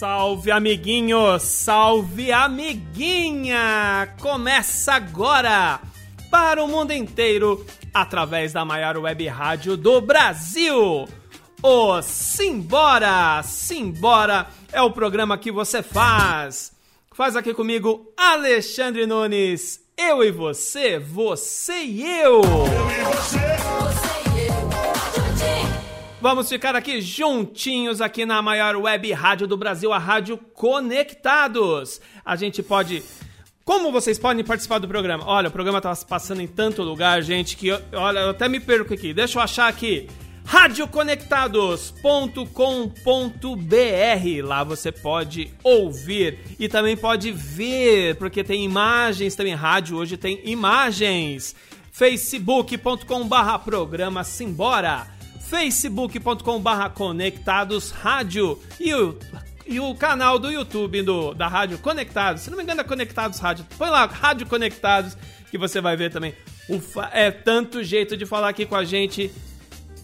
Salve amiguinho, salve amiguinha! Começa agora para o mundo inteiro através da maior web rádio do Brasil. O Simbora! Simbora é o programa que você faz. Faz aqui comigo Alexandre Nunes. Eu e você, você e eu. Eu e você. Vamos ficar aqui juntinhos aqui na maior web rádio do Brasil, a Rádio Conectados. A gente pode como vocês podem participar do programa? Olha, o programa tá passando em tanto lugar, gente, que eu, olha, eu até me perco aqui. Deixa eu achar aqui. radioconectados.com.br. Lá você pode ouvir e também pode ver, porque tem imagens também. Rádio hoje tem imagens. facebook.com/barra programa Simbora facebook.com/barra conectados rádio e o, e o canal do YouTube do, da Rádio Conectados. Se não me engano, é Conectados Rádio. Põe lá, Rádio Conectados, que você vai ver também. Ufa, é tanto jeito de falar aqui com a gente.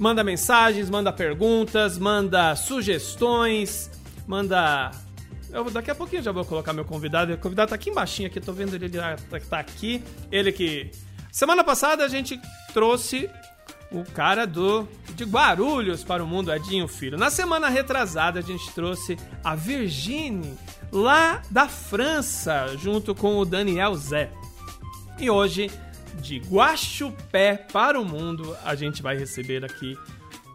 Manda mensagens, manda perguntas, manda sugestões, manda. Eu, daqui a pouquinho já vou colocar meu convidado. O convidado tá aqui embaixo, aqui, tô vendo ele, ele tá, tá aqui. Ele que. Semana passada a gente trouxe o cara do de Guarulhos para o mundo, Edinho Filho. Na semana retrasada a gente trouxe a Virginie lá da França, junto com o Daniel Zé. E hoje, de Guaxupé para o mundo, a gente vai receber aqui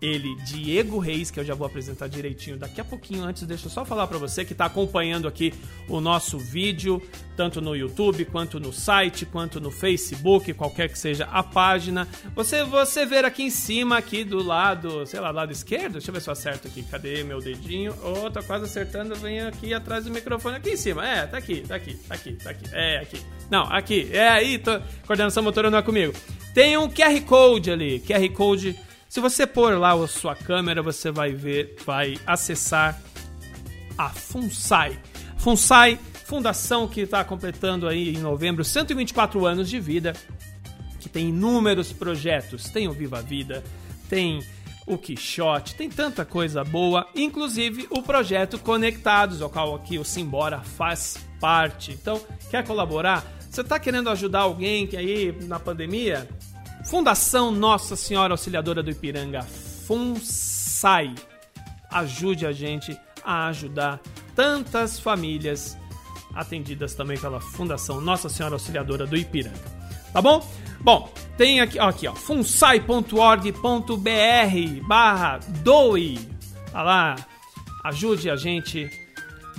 ele, Diego Reis, que eu já vou apresentar direitinho daqui a pouquinho. Antes, deixa eu só falar para você que está acompanhando aqui o nosso vídeo, tanto no YouTube, quanto no site, quanto no Facebook, qualquer que seja a página. Você você ver aqui em cima, aqui do lado, sei lá, lado esquerdo, deixa eu ver se eu acerto aqui. Cadê meu dedinho? Oh, tô quase acertando, vem aqui atrás do microfone, aqui em cima. É, tá aqui, tá aqui, tá aqui, tá aqui. É, aqui. Não, aqui. É aí, tô... coordenação motora não é comigo. Tem um QR Code ali, QR Code se você pôr lá a sua câmera, você vai ver, vai acessar a FUNSAI. FUNSAI, fundação que está completando aí em novembro 124 anos de vida, que tem inúmeros projetos. Tem o Viva Vida, tem o Quixote, tem tanta coisa boa, inclusive o projeto Conectados, ao qual aqui o Simbora faz parte. Então, quer colaborar? Você está querendo ajudar alguém que aí na pandemia? Fundação Nossa Senhora Auxiliadora do Ipiranga, FUNSAI. Ajude a gente a ajudar tantas famílias atendidas também pela Fundação Nossa Senhora Auxiliadora do Ipiranga. Tá bom? Bom, tem aqui, ó, aqui, ó, funsai.org.br barra doe. Tá lá, ajude a gente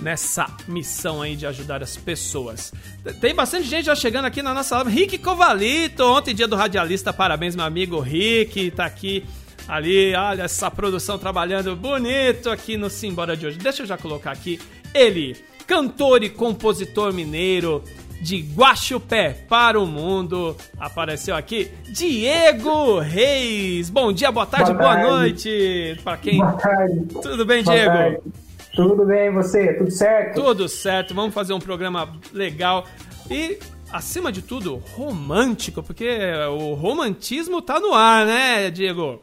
nessa missão aí de ajudar as pessoas. Tem bastante gente já chegando aqui na nossa live. Rick Covalito, ontem dia do radialista, parabéns meu amigo Rick, tá aqui ali, olha essa produção trabalhando bonito aqui no Simbora de hoje. Deixa eu já colocar aqui ele, cantor e compositor mineiro de Guaxupé para o mundo. Apareceu aqui Diego Reis. Bom dia, boa tarde, boa, boa noite para quem. Boa tarde. Tudo bem, boa Diego? Tarde. Tudo bem, você? Tudo certo? Tudo certo. Vamos fazer um programa legal e, acima de tudo, romântico, porque o romantismo tá no ar, né, Diego?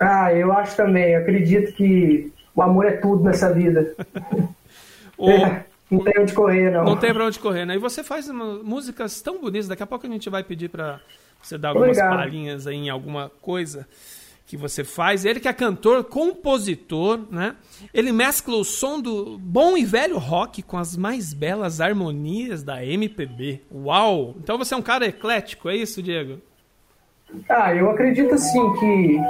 Ah, eu acho também. Eu acredito que o amor é tudo nessa vida. o... é, não tem onde correr, não. Não tem pra onde correr, né? E você faz músicas tão bonitas. Daqui a pouco a gente vai pedir pra você dar algumas Obrigado. palhinhas aí em alguma coisa que você faz. Ele que é cantor, compositor, né? Ele mescla o som do bom e velho rock com as mais belas harmonias da MPB. Uau! Então você é um cara eclético, é isso, Diego? Ah, eu acredito assim que,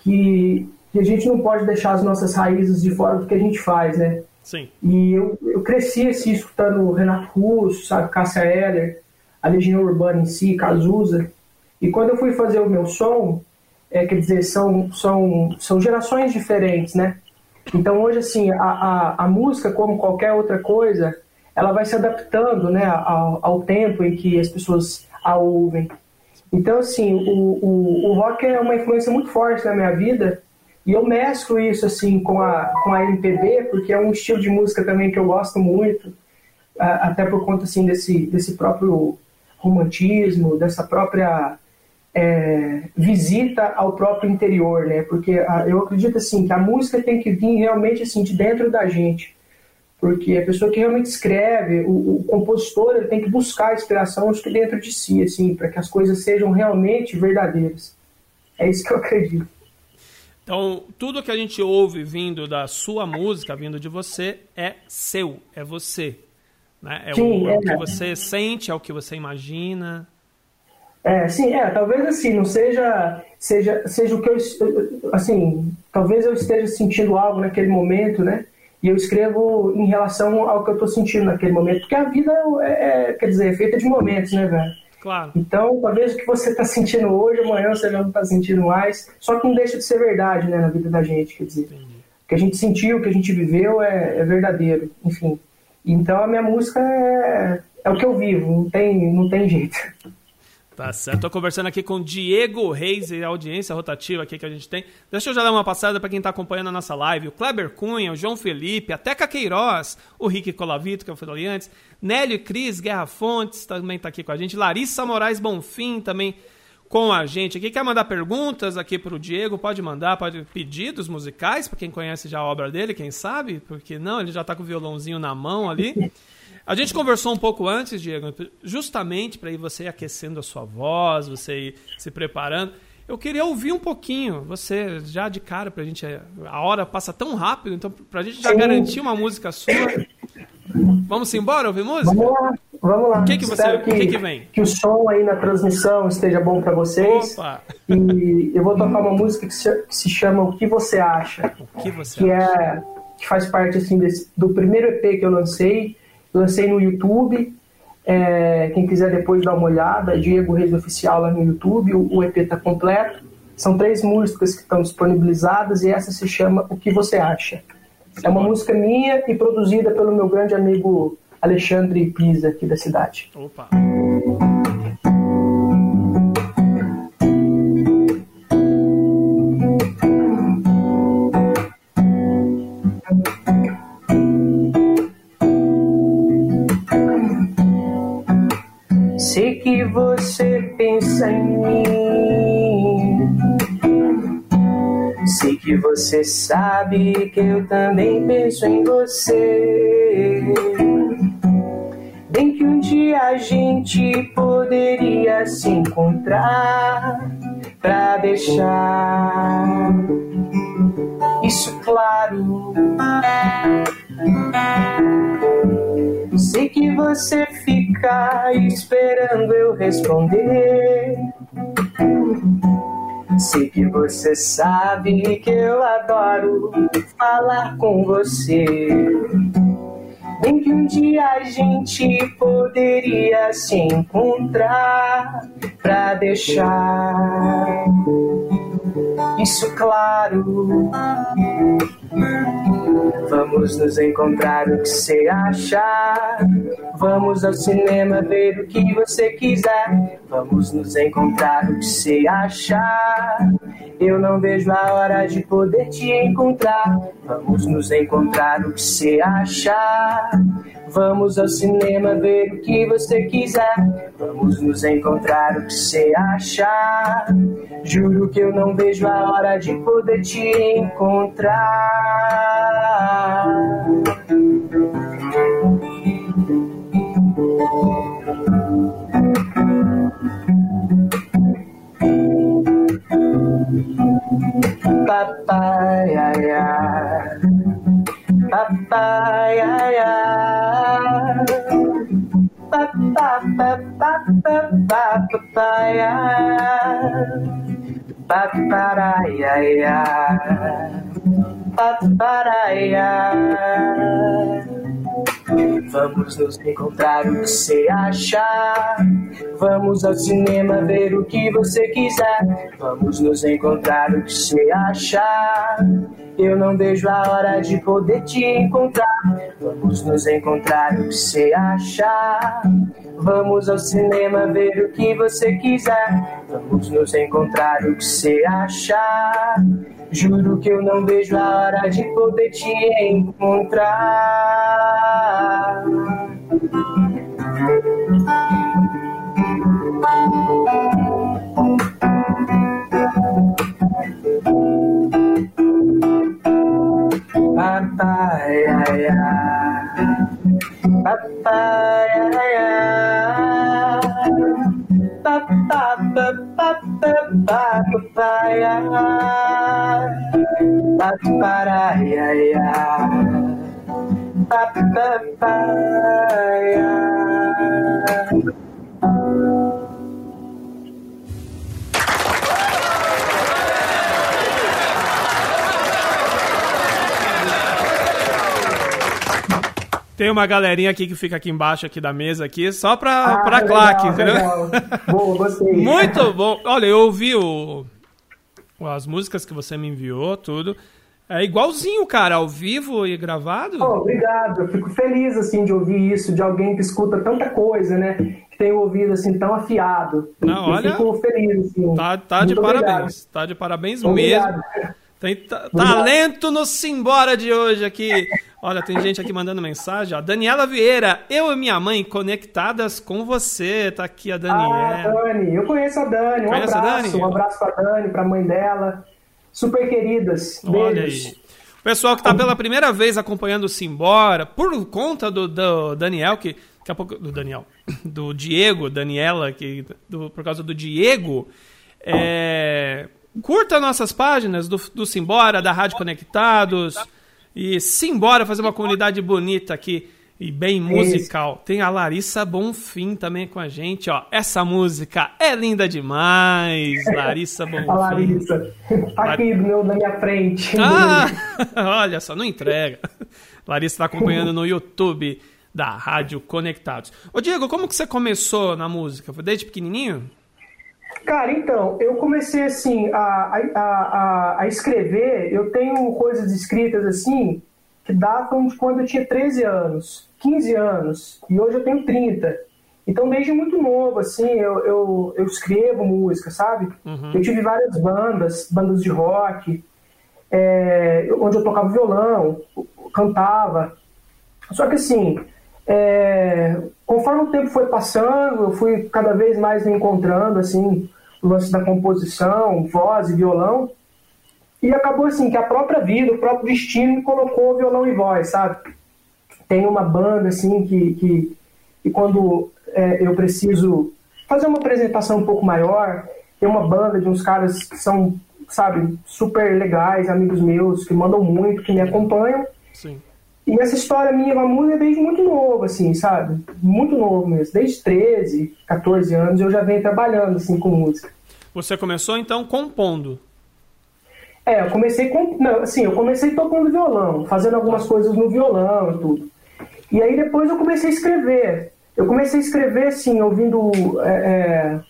que, que a gente não pode deixar as nossas raízes de fora do que a gente faz, né? Sim. E eu, eu cresci assim, escutando Renato Russo, sabe, Cássia Eller, a Legião Urbana em si, Cazuza. E quando eu fui fazer o meu som, é, quer dizer, são, são, são gerações diferentes, né? Então hoje, assim, a, a, a música, como qualquer outra coisa, ela vai se adaptando né, ao, ao tempo em que as pessoas a ouvem. Então, assim, o, o, o rock é uma influência muito forte na minha vida e eu mesclo isso assim com a, com a MPB, porque é um estilo de música também que eu gosto muito, até por conta assim, desse, desse próprio romantismo, dessa própria é, visita ao próprio interior, né? Porque a, eu acredito assim que a música tem que vir realmente assim de dentro da gente, porque a pessoa que realmente escreve, o, o compositor, ele tem que buscar a inspiração acho que dentro de si, assim, para que as coisas sejam realmente verdadeiras. É isso que eu acredito. Então, tudo que a gente ouve vindo da sua música, vindo de você, é seu, é você. Né? É, sim, o, é, é o que você sente, é o que você imagina. É, sim, é, talvez assim, não seja, seja, seja o que eu, assim, talvez eu esteja sentindo algo naquele momento, né? E eu escrevo em relação ao que eu estou sentindo naquele momento, porque a vida é, é, quer dizer, é feita de momentos, né, velho? Claro. Então, talvez o que você está sentindo hoje, amanhã você já não está sentindo mais. Só que não deixa de ser verdade, né, na vida da gente. Quer dizer, Entendi. o que a gente sentiu, o que a gente viveu é, é verdadeiro. Enfim. Então, a minha música é, é o que eu vivo. Não tem, não tem jeito. Tá certo. Tô conversando aqui com Diego Reis e a audiência rotativa aqui que a gente tem. Deixa eu já dar uma passada para quem tá acompanhando a nossa live. O Kleber Cunha, o João Felipe, a Teca Queiroz, o Rick Colavito, que eu falei antes, Nélio Cris, Guerra Fontes também tá aqui com a gente. Larissa Moraes Bonfim também com a gente aqui. Quer mandar perguntas aqui pro Diego? Pode mandar, pode pedidos musicais, para quem conhece já a obra dele, quem sabe? Porque não, ele já tá com o violãozinho na mão ali. A gente conversou um pouco antes, Diego, justamente para ir você aquecendo a sua voz, você ir se preparando. Eu queria ouvir um pouquinho, você já de cara, para a gente. A hora passa tão rápido, então para a gente já Sim. garantir uma música sua. Vamos embora ouvir música? Vamos lá, vamos lá. O que, que, você, que, que, que vem? Que o som aí na transmissão esteja bom para vocês. Opa. E eu vou tocar uma música que se, que se, chama O Que Você Acha. O que você que acha? É, que faz parte assim, desse, do primeiro EP que eu lancei Lancei no YouTube. É, quem quiser depois dar uma olhada, Diego Reis Oficial lá no YouTube, o, o EP está completo. São três músicas que estão disponibilizadas e essa se chama O Que Você Acha. É uma música minha e produzida pelo meu grande amigo Alexandre Pisa, aqui da cidade. Opa! Mim. Sei que você sabe que eu também penso em você. Bem que um dia a gente poderia se encontrar pra deixar isso claro. Sei que você fica esperando eu responder. Sei que você sabe que eu adoro falar com você. Bem que um dia a gente poderia se encontrar pra deixar isso claro. Vamos nos encontrar o que você achar. Vamos ao cinema ver o que você quiser. Vamos nos encontrar o que você achar. Eu não vejo a hora de poder te encontrar. Vamos nos encontrar o que você achar. Vamos ao cinema ver o que você quiser. Vamos nos encontrar o que você achar. Juro que eu não vejo a hora de poder te encontrar. papaya, yeah. papaya, yeah. papaya, papaya, papaya, papaya, yeah. papaya. Vamos nos encontrar o que você achar. Vamos ao cinema ver o que você quiser. Vamos nos encontrar o que você achar. Eu não vejo a hora de poder te encontrar. Vamos nos encontrar o que você achar. Vamos ao cinema ver o que você quiser. Vamos nos encontrar o que você achar. Juro que eu não vejo a hora de poder te encontrar. Papaya, papaya, papaya, papaya, papaya, papaya. Tem uma galerinha aqui que fica aqui embaixo aqui da mesa aqui, só pra, ah, pra claque, entendeu? Boa, gostei. Muito bom. Olha, eu ouvi o, as músicas que você me enviou, tudo. É igualzinho, cara, ao vivo e gravado. Oh, obrigado, eu fico feliz, assim, de ouvir isso, de alguém que escuta tanta coisa, né? Que tem o ouvido, assim, tão afiado. Não, eu olha... fico feliz, assim. Tá, tá de parabéns, obrigado. tá de parabéns obrigado. mesmo. Tem talento no Simbora de hoje aqui. Olha, tem gente aqui mandando mensagem. Ó. Daniela Vieira, eu e minha mãe conectadas com você. Tá aqui a Daniela. Ah, Dani, eu conheço a Dani. Um Conhece abraço, Dani? um abraço pra Dani, pra mãe dela. Super queridas. Olha aí. O pessoal que tá pela primeira vez acompanhando o Simbora, por conta do, do Daniel, que daqui a pouco. Do Daniel. Do Diego, Daniela, que, do, por causa do Diego. É. Curta nossas páginas do, do Simbora, da Rádio Conectados. E simbora fazer uma comunidade bonita aqui e bem musical. Tem a Larissa Bonfim também com a gente, ó. Essa música é linda demais, Larissa Bonfim. A Larissa, aqui meu, na minha frente. Ah, olha só, não entrega. Larissa está acompanhando no YouTube da Rádio Conectados. Ô Diego, como que você começou na música? Foi desde pequenininho? Cara, então, eu comecei assim a, a, a, a, escrever, eu tenho coisas escritas assim que datam de quando eu tinha 13 anos, 15 anos, e hoje eu tenho 30. Então, desde muito novo, assim, eu, eu, eu escrevo música, sabe? Uhum. Eu tive várias bandas, bandas de rock, é, onde eu tocava violão, cantava. Só que assim, é, conforme o tempo foi passando, eu fui cada vez mais me encontrando, assim, o lance da composição, voz e violão. E acabou assim, que a própria vida, o próprio destino colocou violão e voz, sabe? Tem uma banda, assim, que, que, que quando é, eu preciso fazer uma apresentação um pouco maior, tem uma banda de uns caras que são, sabe, super legais, amigos meus, que mandam muito, que me acompanham. Sim. E essa história minha com a música é desde muito novo, assim, sabe? Muito novo mesmo. Desde 13, 14 anos eu já venho trabalhando, assim, com música. Você começou, então, compondo? É, eu comecei com... Não, assim, eu comecei tocando violão, fazendo algumas coisas no violão e tudo. E aí depois eu comecei a escrever. Eu comecei a escrever, assim, ouvindo... É, é,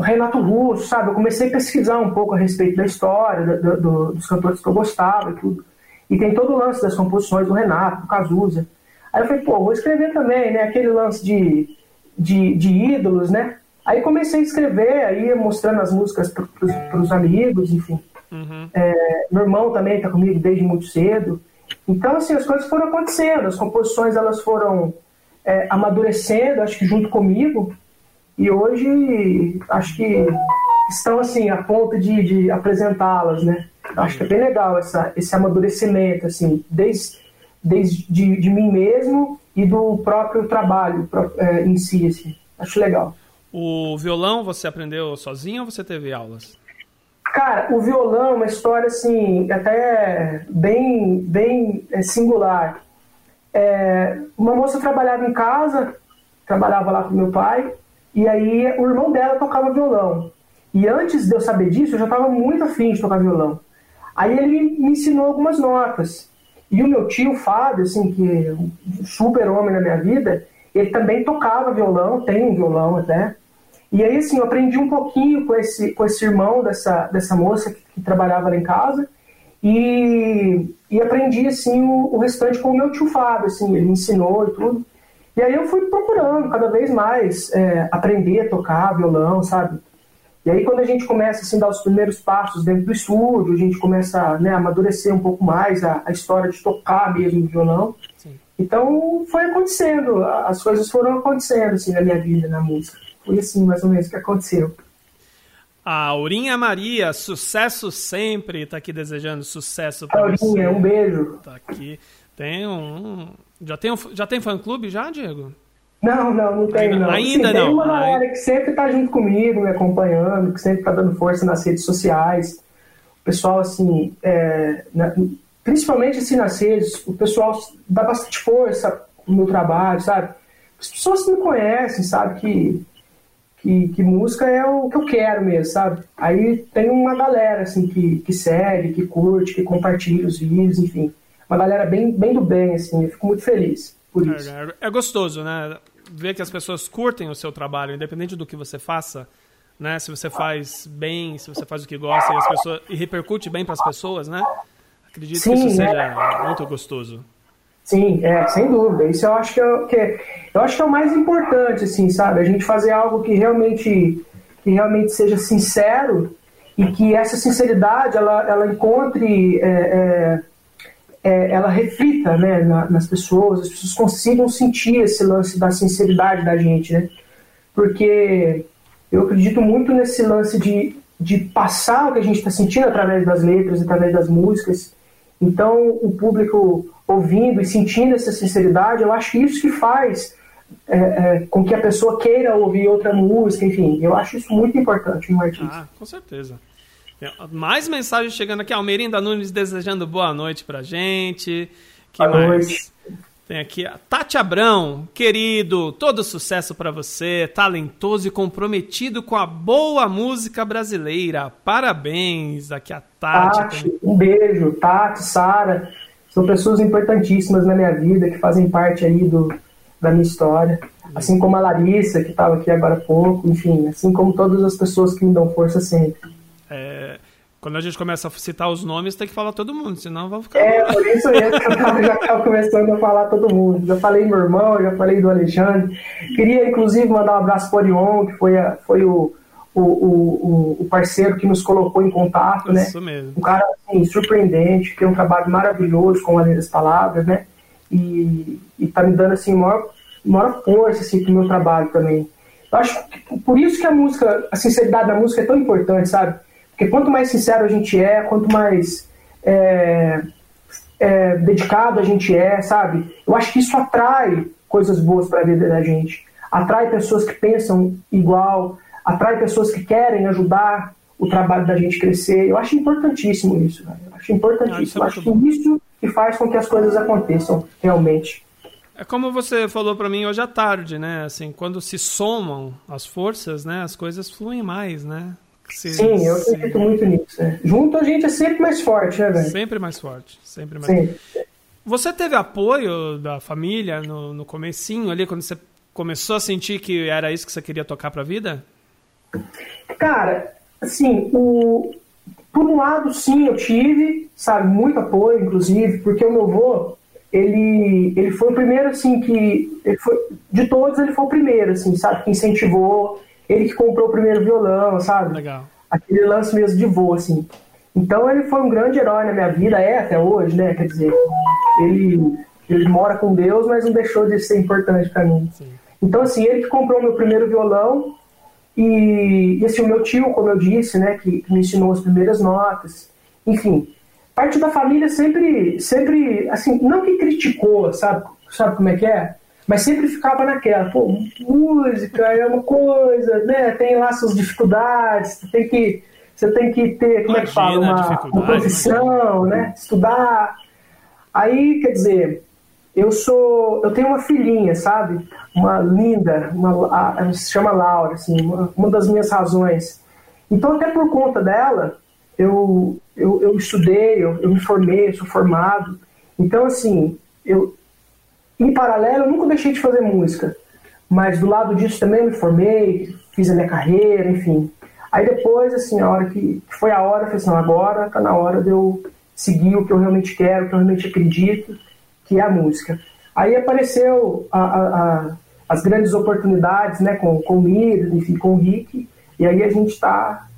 Renato Russo, sabe? Eu comecei a pesquisar um pouco a respeito da história, do, do, dos cantores que eu gostava e tudo. E tem todo o lance das composições do Renato, do Cazuza. Aí eu falei, pô, vou escrever também, né? Aquele lance de, de, de ídolos, né? Aí comecei a escrever, aí mostrando as músicas para os amigos, enfim. Uhum. É, meu irmão também está comigo desde muito cedo. Então, assim, as coisas foram acontecendo, as composições elas foram é, amadurecendo, acho que junto comigo, e hoje acho que estão, assim, a ponto de, de apresentá-las, né? Acho que é bem legal essa, esse amadurecimento, assim, desde, desde de, de mim mesmo e do próprio trabalho é, em si, assim. Acho legal. O violão você aprendeu sozinho ou você teve aulas? Cara, o violão é uma história, assim, até bem, bem é, singular. É, uma moça trabalhava em casa, trabalhava lá com meu pai, e aí o irmão dela tocava violão. E antes de eu saber disso, eu já estava muito afim de tocar violão. Aí ele me ensinou algumas notas. E o meu tio, Fábio, assim, que é um super homem na minha vida, ele também tocava violão, tem um violão até. E aí, assim, eu aprendi um pouquinho com esse, com esse irmão dessa, dessa moça que, que trabalhava lá em casa. E, e aprendi, assim, o, o restante com o meu tio Fábio, assim, ele me ensinou e tudo. E aí eu fui procurando cada vez mais é, aprender a tocar violão, sabe? E aí quando a gente começa assim, a dar os primeiros passos dentro do estúdio, a gente começa né, a amadurecer um pouco mais a, a história de tocar mesmo o violão. Sim. Então foi acontecendo, as coisas foram acontecendo assim na minha vida, na música. Foi assim mais ou menos que aconteceu. A Aurinha Maria, sucesso sempre, tá aqui desejando sucesso para você. Aurinha, um beijo. Tá aqui. Tem um, já tem um, já tem fã clube já, Diego? Não, não, não tem ainda, não. Ainda Sim, não. Tem uma galera que sempre tá junto comigo, me acompanhando, que sempre tá dando força nas redes sociais. O pessoal, assim, é, na, principalmente assim nas redes, o pessoal dá bastante força no meu trabalho, sabe? As pessoas me conhecem, sabe que que, que, música é o que eu quero mesmo, sabe? Aí tem uma galera, assim, que, que segue, que curte, que compartilha os vídeos, enfim. Uma galera bem, bem do bem, assim, eu fico muito feliz por é, isso. É, é gostoso, né? Ver que as pessoas curtem o seu trabalho, independente do que você faça, né? Se você faz bem, se você faz o que gosta e, as pessoas, e repercute bem para as pessoas, né? Acredito Sim, que isso seja é... muito gostoso. Sim, é, sem dúvida. Isso eu acho que, é, que eu acho que é o mais importante, assim, sabe? A gente fazer algo que realmente, que realmente seja sincero e que essa sinceridade ela, ela encontre, é, é, é ela reflita né, na, nas pessoas, as pessoas consigam sentir esse lance da sinceridade da gente, né? Porque eu acredito muito nesse lance de, de passar o que a gente está sentindo através das letras, através das músicas. Então, o público ouvindo e sentindo essa sinceridade, eu acho isso que faz é, é, com que a pessoa queira ouvir outra música, enfim, eu acho isso muito importante no artista. Ah, com certeza. Mais mensagens chegando aqui. Almerinda Nunes desejando boa noite pra gente. Que boa mais? noite. Tem aqui a Tati Abrão, querido, todo sucesso para você, talentoso e comprometido com a boa música brasileira. Parabéns, aqui a Tati. Tati um beijo, Tati, Sara, são pessoas importantíssimas na minha vida, que fazem parte aí do, da minha história. Assim como a Larissa, que estava aqui agora há pouco, enfim, assim como todas as pessoas que me dão força sempre. É, quando a gente começa a citar os nomes, tem que falar todo mundo, senão vão ficar. É, por isso mesmo que eu já estava começando a falar todo mundo. Já falei meu irmão, já falei do Alexandre. Queria, inclusive, mandar um abraço para o Orion, que foi, a, foi o, o, o, o, parceiro que nos colocou em contato, né? Isso mesmo. Um cara assim, surpreendente, tem um trabalho maravilhoso com a lei das palavras, né? E, e tá me dando assim maior, maior força assim pro meu trabalho também. Eu acho que por isso que a música, a sinceridade da música é tão importante, sabe? Porque quanto mais sincero a gente é, quanto mais é, é, dedicado a gente é, sabe? Eu acho que isso atrai coisas boas para a vida da gente. Atrai pessoas que pensam igual, atrai pessoas que querem ajudar o trabalho da gente crescer. Eu acho importantíssimo isso, né? Eu acho importantíssimo. É acho que isso que faz com que as coisas aconteçam realmente. É como você falou para mim hoje à tarde, né? Assim, quando se somam as forças, né? As coisas fluem mais, né? Se, Sim, eu acredito muito nisso. Né? Junto a gente é sempre mais forte, né, velho? Sempre mais forte, sempre mais. Sim. Você teve apoio da família no, no comecinho ali, quando você começou a sentir que era isso que você queria tocar para a vida? Cara, assim, o... por um lado, sim, eu tive, sabe, muito apoio, inclusive, porque o meu avô, ele, ele foi o primeiro, assim, que. Ele foi, de todos, ele foi o primeiro, assim, sabe, que incentivou, ele que comprou o primeiro violão, sabe? Legal. Aquele lance mesmo de voo, assim. Então ele foi um grande herói na minha vida, é até hoje, né? Quer dizer, ele, ele mora com Deus, mas não deixou de ser importante para mim. Sim. Então, assim, ele que comprou meu primeiro violão, e, e assim, o meu tio, como eu disse, né, que, que me ensinou as primeiras notas, enfim, parte da família sempre, sempre, assim, não que criticou, sabe, sabe como é que é? Mas sempre ficava naquela, pô, música é uma coisa, né, tem lá suas dificuldades, você tem que, você tem que ter, como imagina é que fala, uma, uma profissão, né, estudar. Aí, quer dizer, eu sou, eu tenho uma filhinha, sabe? Uma linda, uma, ela se chama Laura, assim, uma, uma das minhas razões. Então, até por conta dela, eu, eu, eu estudei, eu, eu me formei, eu sou formado. Então, assim, eu, em paralelo, eu nunca deixei de fazer música. Mas do lado disso também me formei, fiz a minha carreira, enfim. Aí depois, assim, a hora que, foi a hora, eu falei assim, agora tá na hora de eu, seguir o que eu realmente quero, o que eu realmente acredito, que é a música. Aí apareceu a, a, a, as grandes oportunidades, né, com, com o Mir, enfim, com o Rick, e aí a gente está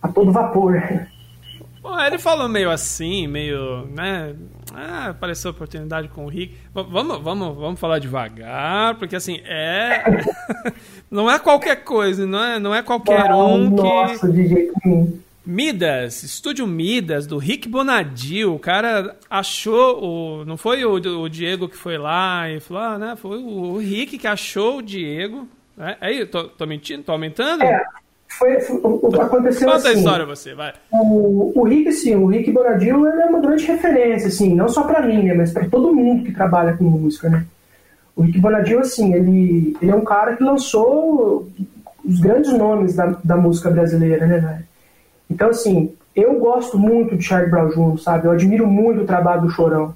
a todo vapor. Bom, ele falou meio assim, meio, né? Ah, apareceu a oportunidade com o Rick. Vamos, vamos, vamos falar devagar, porque assim, é. não é qualquer coisa, não é, não é qualquer um que. Nossa, de jeito nenhum. Midas, estúdio Midas, do Rick Bonadil. O cara achou o. Não foi o, o Diego que foi lá e falou, ah, né? Foi o, o Rick que achou o Diego. É, aí, tô, tô mentindo? Tô aumentando? É, foi, foi, aconteceu Conta assim. a história você, vai. O, o Rick, sim, o Rick Bonadil é uma grande referência, assim, não só para mim, né, mas para todo mundo que trabalha com música, né. O Rick Bonadil, assim, ele, ele é um cara que lançou os grandes nomes da, da música brasileira, né, velho. Então, assim, eu gosto muito de Charlie Brown Jr., sabe? Eu admiro muito o trabalho do Chorão.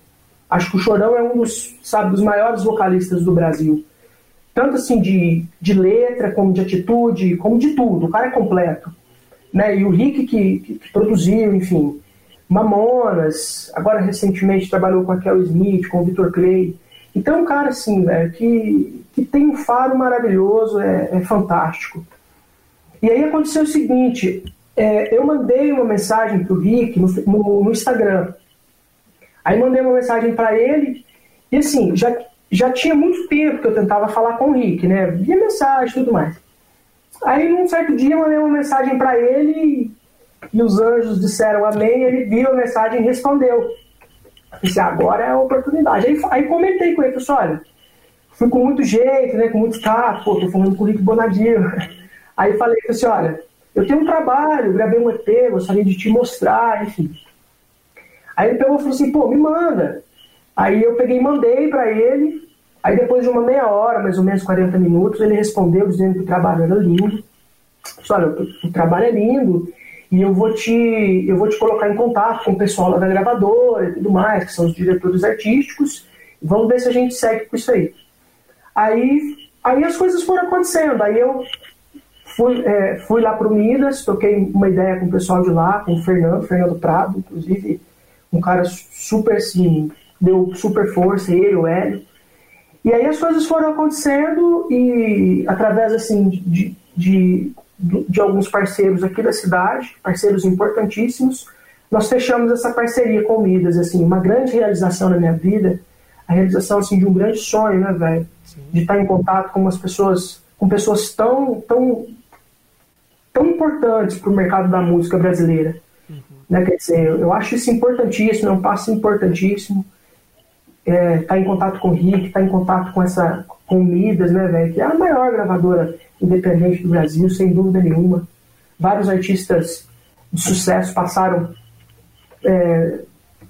Acho que o Chorão é um dos, sabe, dos maiores vocalistas do Brasil tanto assim de, de letra, como de atitude, como de tudo. O cara é completo. Né? E o Rick que, que, que produziu, enfim, Mamonas, agora recentemente trabalhou com a Kel Smith, com o Victor Clay. Então, um cara assim, velho, que, que tem um faro maravilhoso, é, é fantástico. E aí aconteceu o seguinte, é, eu mandei uma mensagem pro Rick no, no, no Instagram. Aí mandei uma mensagem para ele, e assim, já já tinha muito tempo que eu tentava falar com o Rick, né? Via mensagem e tudo mais. Aí, num certo dia, eu mandei uma mensagem para ele e os anjos disseram amém. Ele viu a mensagem e respondeu. Eu disse, agora é a oportunidade. Aí, aí comentei com ele, falei assim, olha, fui com muito jeito, né? Com muito tato, pô, tô falando com o Rick Bonadinho. Aí falei assim, olha, eu tenho um trabalho, gravei um EP, gostaria de te mostrar, enfim. Aí ele pegou e falou assim, pô, me manda. Aí eu peguei e mandei para ele. Aí depois de uma meia hora, mais ou menos 40 minutos, ele respondeu dizendo que o trabalho era lindo. Disse, olha, o trabalho é lindo e eu vou te eu vou te colocar em contato com o pessoal lá da gravadora e tudo mais, que são os diretores artísticos. Vamos ver se a gente segue com isso aí. Aí, aí as coisas foram acontecendo. Aí eu fui, é, fui lá para o Minas, toquei uma ideia com o pessoal de lá, com o Fernando, Fernando Prado, inclusive, um cara super assim, deu super força, ele, o Hélio. E aí as coisas foram acontecendo e através assim de, de, de, alguns parceiros aqui da cidade, parceiros importantíssimos, nós fechamos essa parceria com o Midas, assim, uma grande realização na minha vida, a realização assim de um grande sonho, né, velho, de estar em contato com umas pessoas, com pessoas tão tão tão importantes para o mercado da música brasileira. Uhum. Né, quer dizer, eu acho isso importantíssimo, é um passo importantíssimo é, tá em contato com o Rick, tá em contato com essa com Midas, né, velho? Que é a maior gravadora independente do Brasil, sem dúvida nenhuma. Vários artistas de sucesso passaram é,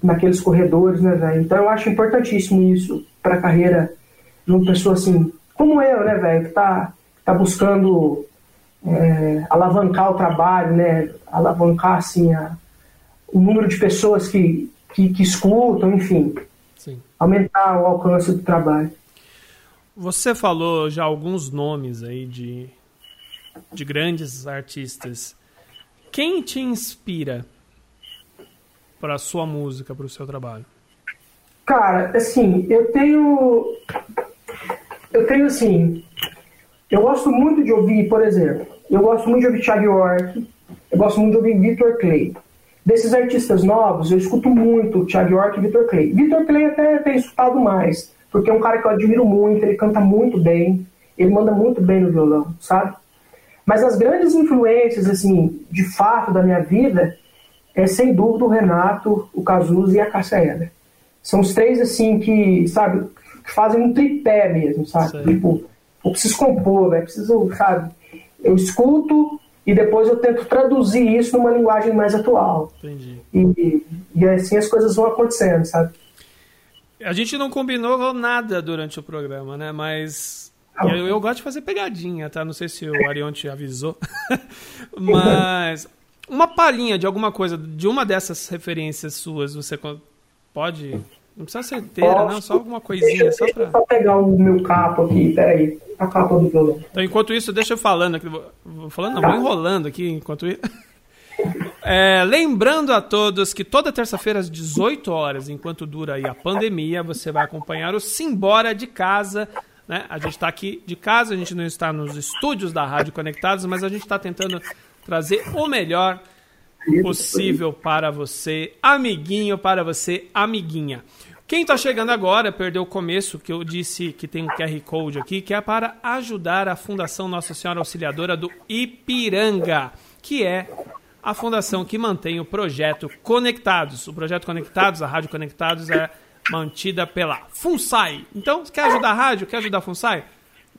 naqueles corredores, né, velho? Então eu acho importantíssimo isso para a carreira de uma pessoa assim, como eu, né, velho? Que tá, tá buscando é, alavancar o trabalho, né? Alavancar, assim, a, o número de pessoas que, que, que escutam, enfim aumentar o alcance do trabalho. Você falou já alguns nomes aí de, de grandes artistas. Quem te inspira para a sua música, para o seu trabalho? Cara, assim, eu tenho. Eu tenho assim. Eu gosto muito de ouvir, por exemplo, eu gosto muito de ouvir Thiago York, eu gosto muito de ouvir Victor Clay. Desses artistas novos, eu escuto muito Thiago York e Victor Clay. Victor Clay até tenho escutado mais, porque é um cara que eu admiro muito, ele canta muito bem, ele manda muito bem no violão, sabe? Mas as grandes influências, assim, de fato da minha vida, é sem dúvida o Renato, o Cazuza e a Cássia Eller. São os três, assim, que, sabe, que fazem um tripé mesmo, sabe? Tipo, eu preciso compor, né? Preciso, sabe? Eu escuto, e depois eu tento traduzir isso numa linguagem mais atual. Entendi. E, e assim as coisas vão acontecendo, sabe? A gente não combinou nada durante o programa, né? Mas ah, eu, eu, gosto de fazer pegadinha, tá? Não sei se o Arion te avisou. Mas uma palhinha de alguma coisa, de uma dessas referências suas, você pode não precisa ser inteira, não, só alguma coisinha. Deixa, só pra... só pegar o meu capo aqui, peraí. A do violão. Então, enquanto isso, deixa eu falando aqui. Vou falando, não, tá. vou enrolando aqui enquanto isso. É, lembrando a todos que toda terça-feira às 18 horas, enquanto dura aí a pandemia, você vai acompanhar o Simbora de Casa. Né? A gente está aqui de casa, a gente não está nos estúdios da Rádio Conectados, mas a gente está tentando trazer o melhor possível para você, amiguinho, para você, amiguinha. Quem está chegando agora, perdeu o começo, que eu disse que tem um QR Code aqui, que é para ajudar a Fundação Nossa Senhora Auxiliadora do Ipiranga, que é a fundação que mantém o projeto Conectados. O projeto Conectados, a Rádio Conectados, é mantida pela FUNSAI. Então, quer ajudar a rádio? Quer ajudar a FUNSAI?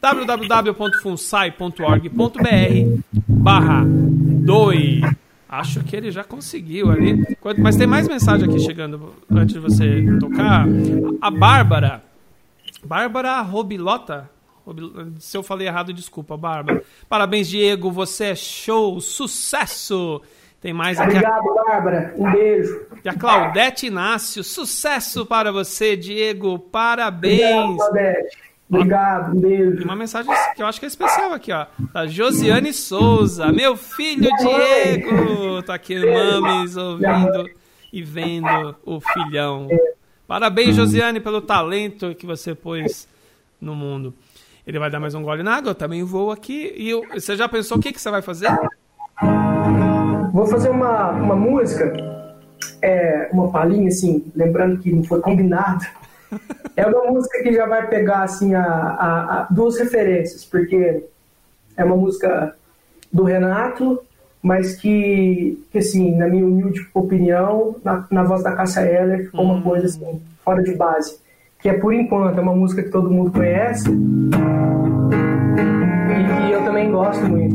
www.funsai.org.br barra 2. Acho que ele já conseguiu ali. Mas tem mais mensagem aqui chegando antes de você tocar. A Bárbara. Bárbara Robilota. Se eu falei errado, desculpa, Bárbara. Parabéns, Diego. Você é show. Sucesso. Tem mais aqui. Obrigado, a... Bárbara. Um beijo. E a Claudete Inácio. Sucesso para você, Diego. Parabéns. Obrigado, Claudete. Obrigado, um beijo. Uma mensagem que eu acho que é especial aqui, ó. Da Josiane Souza. Meu filho Diego. Tá aqui, mames, ouvindo e vendo o filhão. Parabéns, Josiane, pelo talento que você pôs no mundo. Ele vai dar mais um gole na água, eu também vou aqui. E eu, você já pensou o que, que você vai fazer? Vou fazer uma, uma música, é, uma palhinha, assim, lembrando que não foi combinado. É uma música que já vai pegar, assim, a, a, a duas referências, porque é uma música do Renato, mas que, que assim, na minha humilde opinião, na, na voz da Cássia Eller, ficou uma hum. coisa, assim, fora de base. Que é, por enquanto, é uma música que todo mundo conhece e que eu também gosto muito.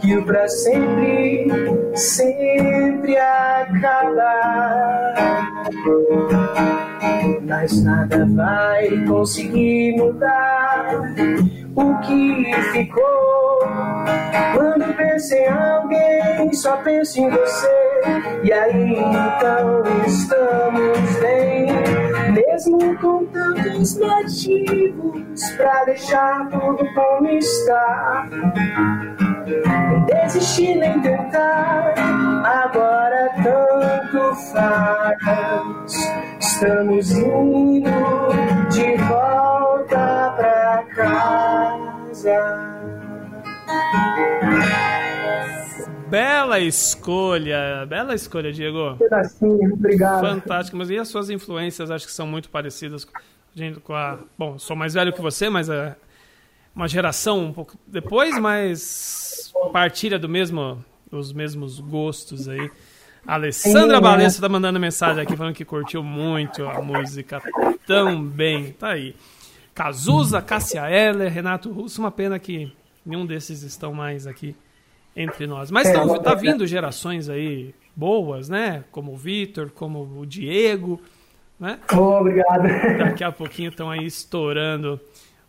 que o pra sempre, sempre acaba. Mas nada vai conseguir mudar o que ficou. Quando penso em alguém, só penso em você. E aí então estamos bem, mesmo com tantos motivos pra deixar tudo como está. Desistir nem tentar, agora tanto faz. Estamos indo de volta pra casa. Bela escolha, bela escolha, Diego. Pedacinho, obrigado. Fantástico, mas e as suas influências acho que são muito parecidas com a. Bom, sou mais velho que você, mas é uma geração um pouco depois, mas partilha do mesmo, os mesmos gostos aí. A Alessandra Balessa tá mandando mensagem aqui falando que curtiu muito a música também. Tá aí. Cazuza, Cássia Heller, Renato Russo, uma pena que nenhum desses estão mais aqui entre nós. Mas é, tá, tá vindo gerações aí boas, né? Como o Vitor, como o Diego, né? Oh, obrigado. Daqui a pouquinho estão aí estourando.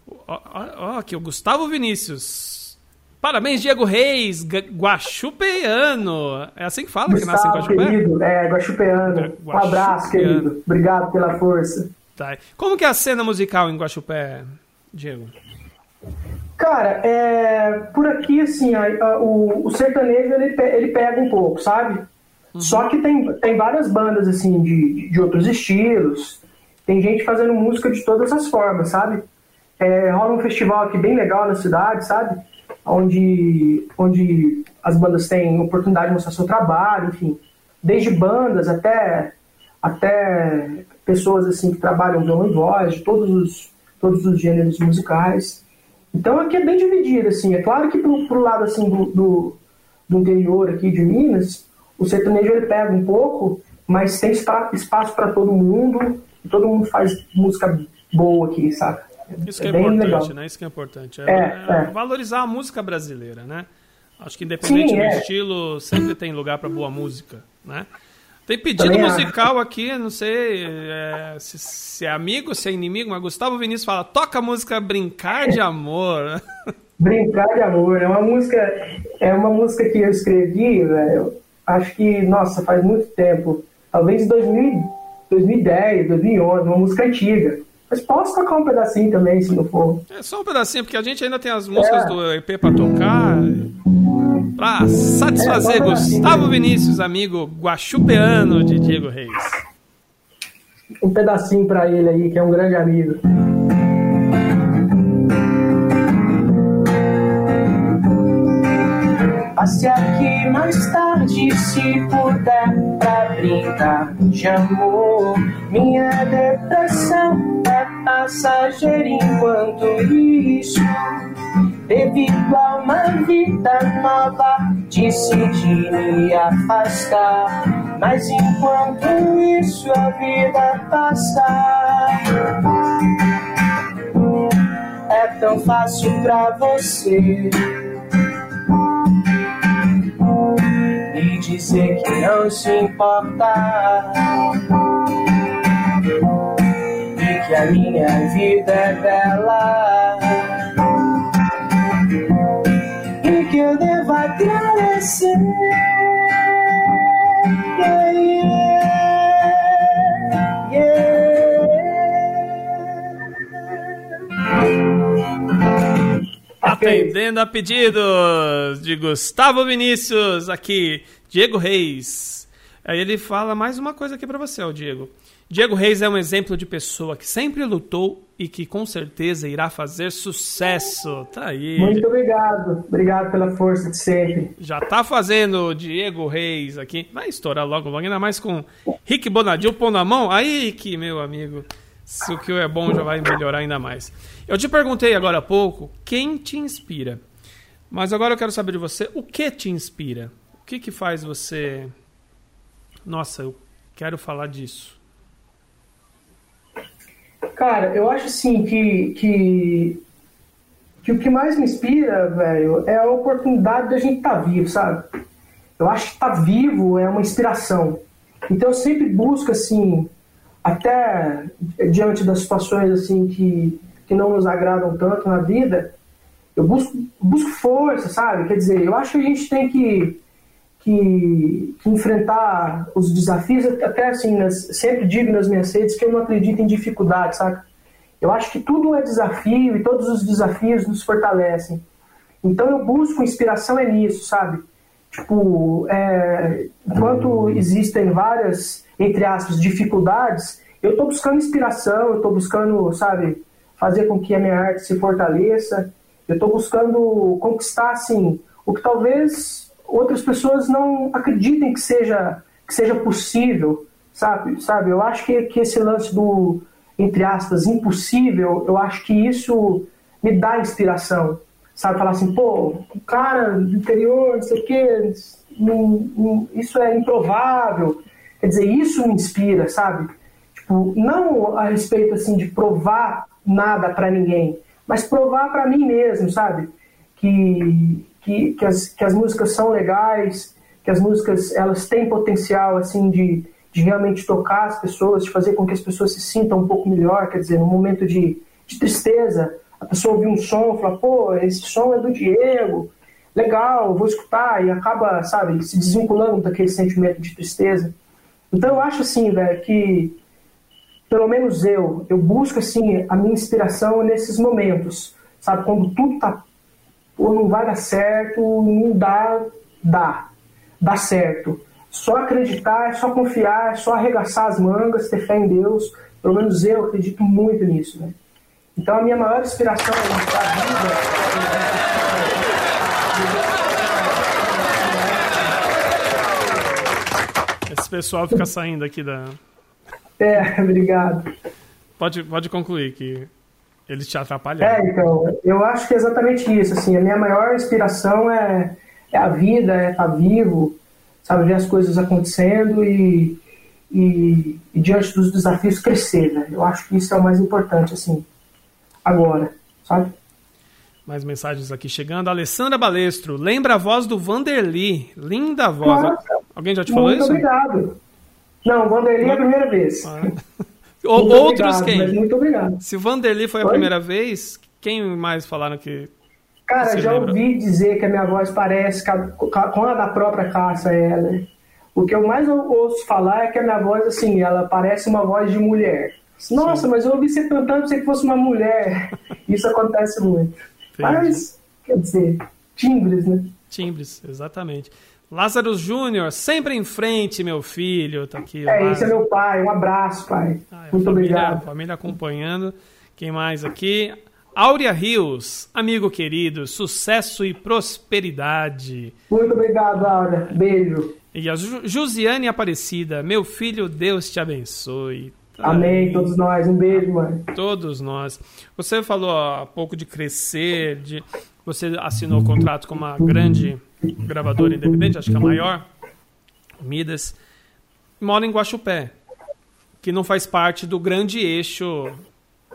Ó, aqui, o Gustavo Vinícius. Parabéns, Diego Reis, Guaxupeano. É assim que fala Gustavo, que nasce em Guaxupé? querido, é, Guaxupeano. Guaxupeano. Um abraço, querido. Obrigado pela força. Tá. Como que é a cena musical em Guaxupé, Diego? Cara, é, por aqui, assim, a, a, o, o, sertanejo ele, ele pega um pouco, sabe? Uhum. Só que tem, tem várias bandas, assim, de, de outros estilos. Tem gente fazendo música de todas as formas, sabe? É, rola um festival aqui bem legal na cidade, sabe? Onde, onde as bandas têm oportunidade de mostrar seu trabalho, enfim. Desde bandas até até pessoas assim que trabalham violão e voz, de todos os, todos os gêneros musicais. Então aqui é bem dividido, assim. É claro que pro, pro lado assim do, do, do interior aqui de Minas, o sertanejo ele pega um pouco, mas tem espaço para todo mundo, todo mundo faz música boa aqui, saca? Isso que é, é importante, legal. né? Isso que é importante. É, é, é, valorizar a música brasileira, né? Acho que independente Sim, do é. estilo, sempre tem lugar para boa música, né? Tem pedido Também musical aqui, não sei é, se, se, é amigo, se é inimigo, mas Gustavo Vinícius fala: toca a música Brincar de Amor. Brincar de Amor, é uma música, é uma música que eu escrevi, velho. Acho que, nossa, faz muito tempo. Talvez 2000, 2010, 2011, uma música antiga. Mas posso tocar um pedacinho também, se não for. É só um pedacinho, porque a gente ainda tem as músicas é. do EP pra tocar. Pra satisfazer é, Gustavo Vinícius, amigo guaxupeano de Diego Reis. Um pedacinho pra ele aí, que é um grande amigo. Passe aqui mais tarde, se puder, pra brincar de amor. Minha depressão é passageira enquanto isso. Devido a uma vida nova, decidi me afastar. Mas enquanto isso, a vida passa. É tão fácil pra você dizer que não se importa e que a minha vida é bela e que eu devo agradecer. Yeah, yeah. Atendendo a pedidos de Gustavo Vinícius aqui Diego Reis. Aí ele fala mais uma coisa aqui para você, ó, Diego. Diego Reis é um exemplo de pessoa que sempre lutou e que com certeza irá fazer sucesso. Tá aí. Muito obrigado. Obrigado pela força de sempre. Já tá fazendo Diego Reis aqui. Vai estourar logo, logo, ainda mais com Rick Bonadil pondo a mão. Aí que, meu amigo, se o que é bom já vai melhorar ainda mais. Eu te perguntei agora há pouco quem te inspira. Mas agora eu quero saber de você o que te inspira. O que que faz você. Nossa, eu quero falar disso. Cara, eu acho assim que, que, que o que mais me inspira, velho, é a oportunidade da gente estar tá vivo, sabe? Eu acho que estar tá vivo é uma inspiração. Então eu sempre busco, assim, até diante das situações assim que, que não nos agradam tanto na vida, eu busco, busco força, sabe? Quer dizer, eu acho que a gente tem que que, que, enfrentar os desafios, até assim, nas, sempre digo nas minhas redes que eu não acredito em dificuldade, sabe? Eu acho que tudo é desafio e todos os desafios nos fortalecem. Então eu busco inspiração é nisso, sabe? Tipo, é, enquanto existem várias, entre aspas, dificuldades, eu estou buscando inspiração, eu estou buscando, sabe, fazer com que a minha arte se fortaleça, eu estou buscando conquistar, assim, o que talvez outras pessoas não acreditem que seja, que seja possível, sabe? sabe? Eu acho que, que esse lance do, entre aspas, impossível, eu acho que isso me dá inspiração, sabe? Falar assim, pô, o cara do interior, não sei o quê, não, não, isso é improvável. Quer dizer, isso me inspira, sabe? Tipo, não a respeito, assim, de provar nada para ninguém, mas provar para mim mesmo, sabe? Que, que, que, as, que as músicas são legais, que as músicas elas têm potencial assim de, de realmente tocar as pessoas, de fazer com que as pessoas se sintam um pouco melhor, quer dizer, no momento de, de tristeza, a pessoa ouvir um som, fala, pô, esse som é do Diego, legal, vou escutar, e acaba, sabe, se desvinculando daquele sentimento de tristeza. Então eu acho assim, velho, que pelo menos eu, eu busco assim a minha inspiração nesses momentos, sabe, quando tudo tá ou não vai dar certo, não dá, dá, dá certo. Só acreditar, é só confiar, é só arregaçar as mangas, ter fé em Deus. Pelo menos eu acredito muito nisso, né? Então a minha maior inspiração é a vida. Esse pessoal fica saindo aqui da, É, obrigado. Pode, pode concluir que eles te atrapalharam. É, então, eu acho que é exatamente isso. Assim, a minha maior inspiração é, é a vida, é estar tá vivo, sabe, ver as coisas acontecendo e, e, e, diante dos desafios crescer, né? Eu acho que isso é o mais importante, assim, agora, sabe? Mais mensagens aqui chegando. Alessandra Balestro, lembra a voz do Vanderly. Linda voz. Nossa, Alguém já te falou muito isso? Muito obrigado. Não, Vanderly é a primeira vez. Ah. Outros obrigado, quem? Muito obrigado. Se o Vanderly foi a primeira vez, quem mais falaram que. Cara, já lembra? ouvi dizer que a minha voz parece com a da própria Cássia Eller. O que eu mais ouço falar é que a minha voz, assim, ela parece uma voz de mulher. Nossa, Sim. mas eu ouvi você cantando, pensei que fosse uma mulher. Isso acontece muito. Entendi. Mas, quer dizer, timbres, né? Timbres, exatamente. Lázaro Júnior, sempre em frente, meu filho. Tá aqui. É, esse é meu pai. Um abraço, pai. Ah, é Muito família, obrigado. Família acompanhando. Quem mais aqui? Áurea Rios, amigo querido, sucesso e prosperidade. Muito obrigado, Áurea. Beijo. E a Josiane Aparecida, meu filho, Deus te abençoe. Tá Amém, todos nós. Um beijo, mãe. Todos nós. Você falou há pouco de crescer, de você assinou contrato com uma grande gravadora independente, acho que a maior, Midas, mora em Guaxupé, que não faz parte do grande eixo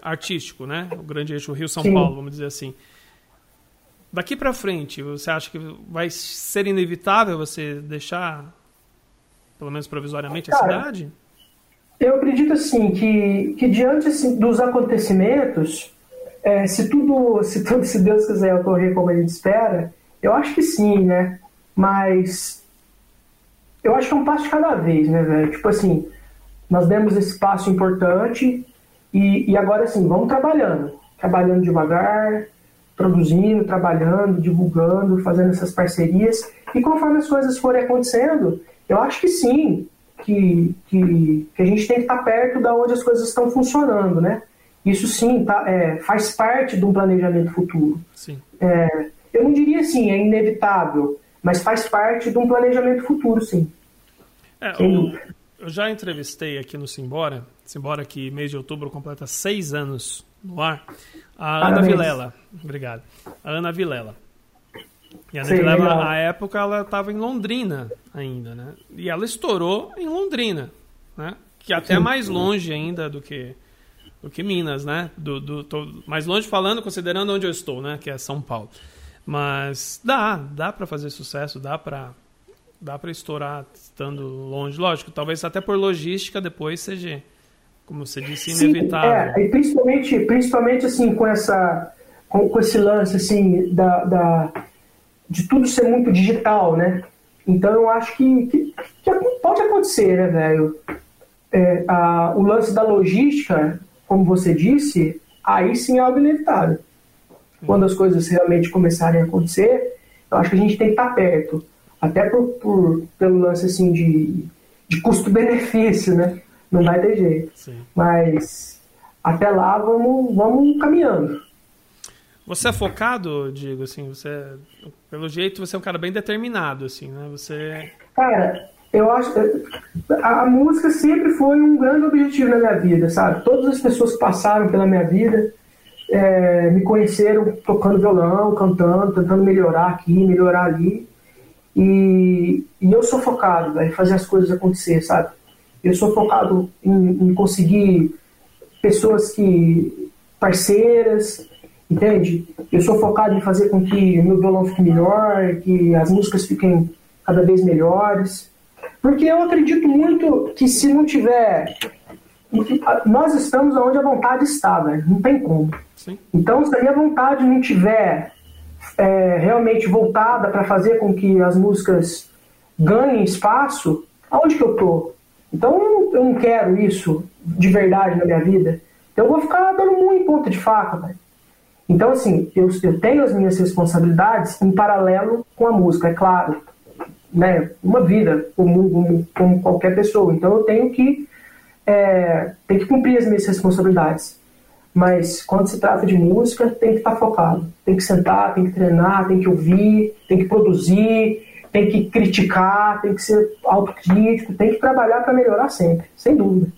artístico, né? O grande eixo Rio-São Paulo, vamos dizer assim. Daqui para frente, você acha que vai ser inevitável você deixar, pelo menos provisoriamente, a Cara, cidade? Eu acredito assim que, que diante assim, dos acontecimentos, é, se tudo, se tudo, se Deus quiser ocorrer como a gente espera, eu acho que sim, né? Mas eu acho que é um passo de cada vez, né, velho? Tipo assim, nós demos esse passo importante e, e agora assim, vamos trabalhando. Trabalhando devagar, produzindo, trabalhando, divulgando, fazendo essas parcerias. E conforme as coisas forem acontecendo, eu acho que sim, que, que, que a gente tem que estar perto da onde as coisas estão funcionando, né? Isso sim tá, é, faz parte de um planejamento futuro. É, eu não diria assim, é inevitável, mas faz parte de um planejamento futuro, sim. É, o, eu já entrevistei aqui no Simbora, Simbora que mês de outubro completa seis anos no ar, a Parabéns. Ana Vilela. Obrigado. A Ana Vilela. E a Ana Sim, Vilela, na época, ela estava em Londrina ainda, né? E ela estourou em Londrina, né? Que até Sim. mais longe ainda do que do que Minas, né? Do, do, mais longe falando, considerando onde eu estou, né? Que é São Paulo. Mas dá, dá para fazer sucesso, dá para dá para estourar estando longe. Lógico, talvez até por logística depois seja, como você disse, inevitável. Sim, é, e principalmente, principalmente assim com essa com, com esse lance assim da, da, de tudo ser muito digital, né? Então eu acho que, que, que pode acontecer, né, velho? É, o lance da logística como você disse, aí sim é algo inevitável. Quando as coisas realmente começarem a acontecer, eu acho que a gente tem que estar perto. Até por, por pelo lance assim de, de custo-benefício, né? Não vai ter jeito. Sim. Mas até lá vamos, vamos caminhando. Você é focado, digo, assim, você, pelo jeito, você é um cara bem determinado, assim, né? Você... Cara, eu acho a, a, música sempre foi um grande objetivo na minha vida, sabe? Todas as pessoas que passaram pela minha vida é, me conheceram tocando violão, cantando, tentando melhorar aqui, melhorar ali. E, e eu sou focado em fazer as coisas acontecer, sabe? Eu sou focado em, em conseguir pessoas que parceiras, entende? Eu sou focado em fazer com que o meu violão fique melhor, que as músicas fiquem cada vez melhores. Porque eu acredito muito que se não tiver. Nós estamos onde a vontade está, velho. Não tem como. Sim. Então, se a minha vontade não tiver é, realmente voltada para fazer com que as músicas ganhem espaço, aonde que eu tô? Então, eu não quero isso de verdade na minha vida. Então, eu vou ficar dando muito ponta de faca, velho. Então, assim, eu, eu tenho as minhas responsabilidades em paralelo com a música, é claro né, uma vida como, como qualquer pessoa. Então eu tenho que, é, tenho que cumprir as minhas responsabilidades. Mas quando se trata de música, tem que estar focado. Tem que sentar, tem que treinar, tem que ouvir, tem que produzir, tem que criticar, tem que ser autocrítico, tem que trabalhar para melhorar sempre, sem dúvida.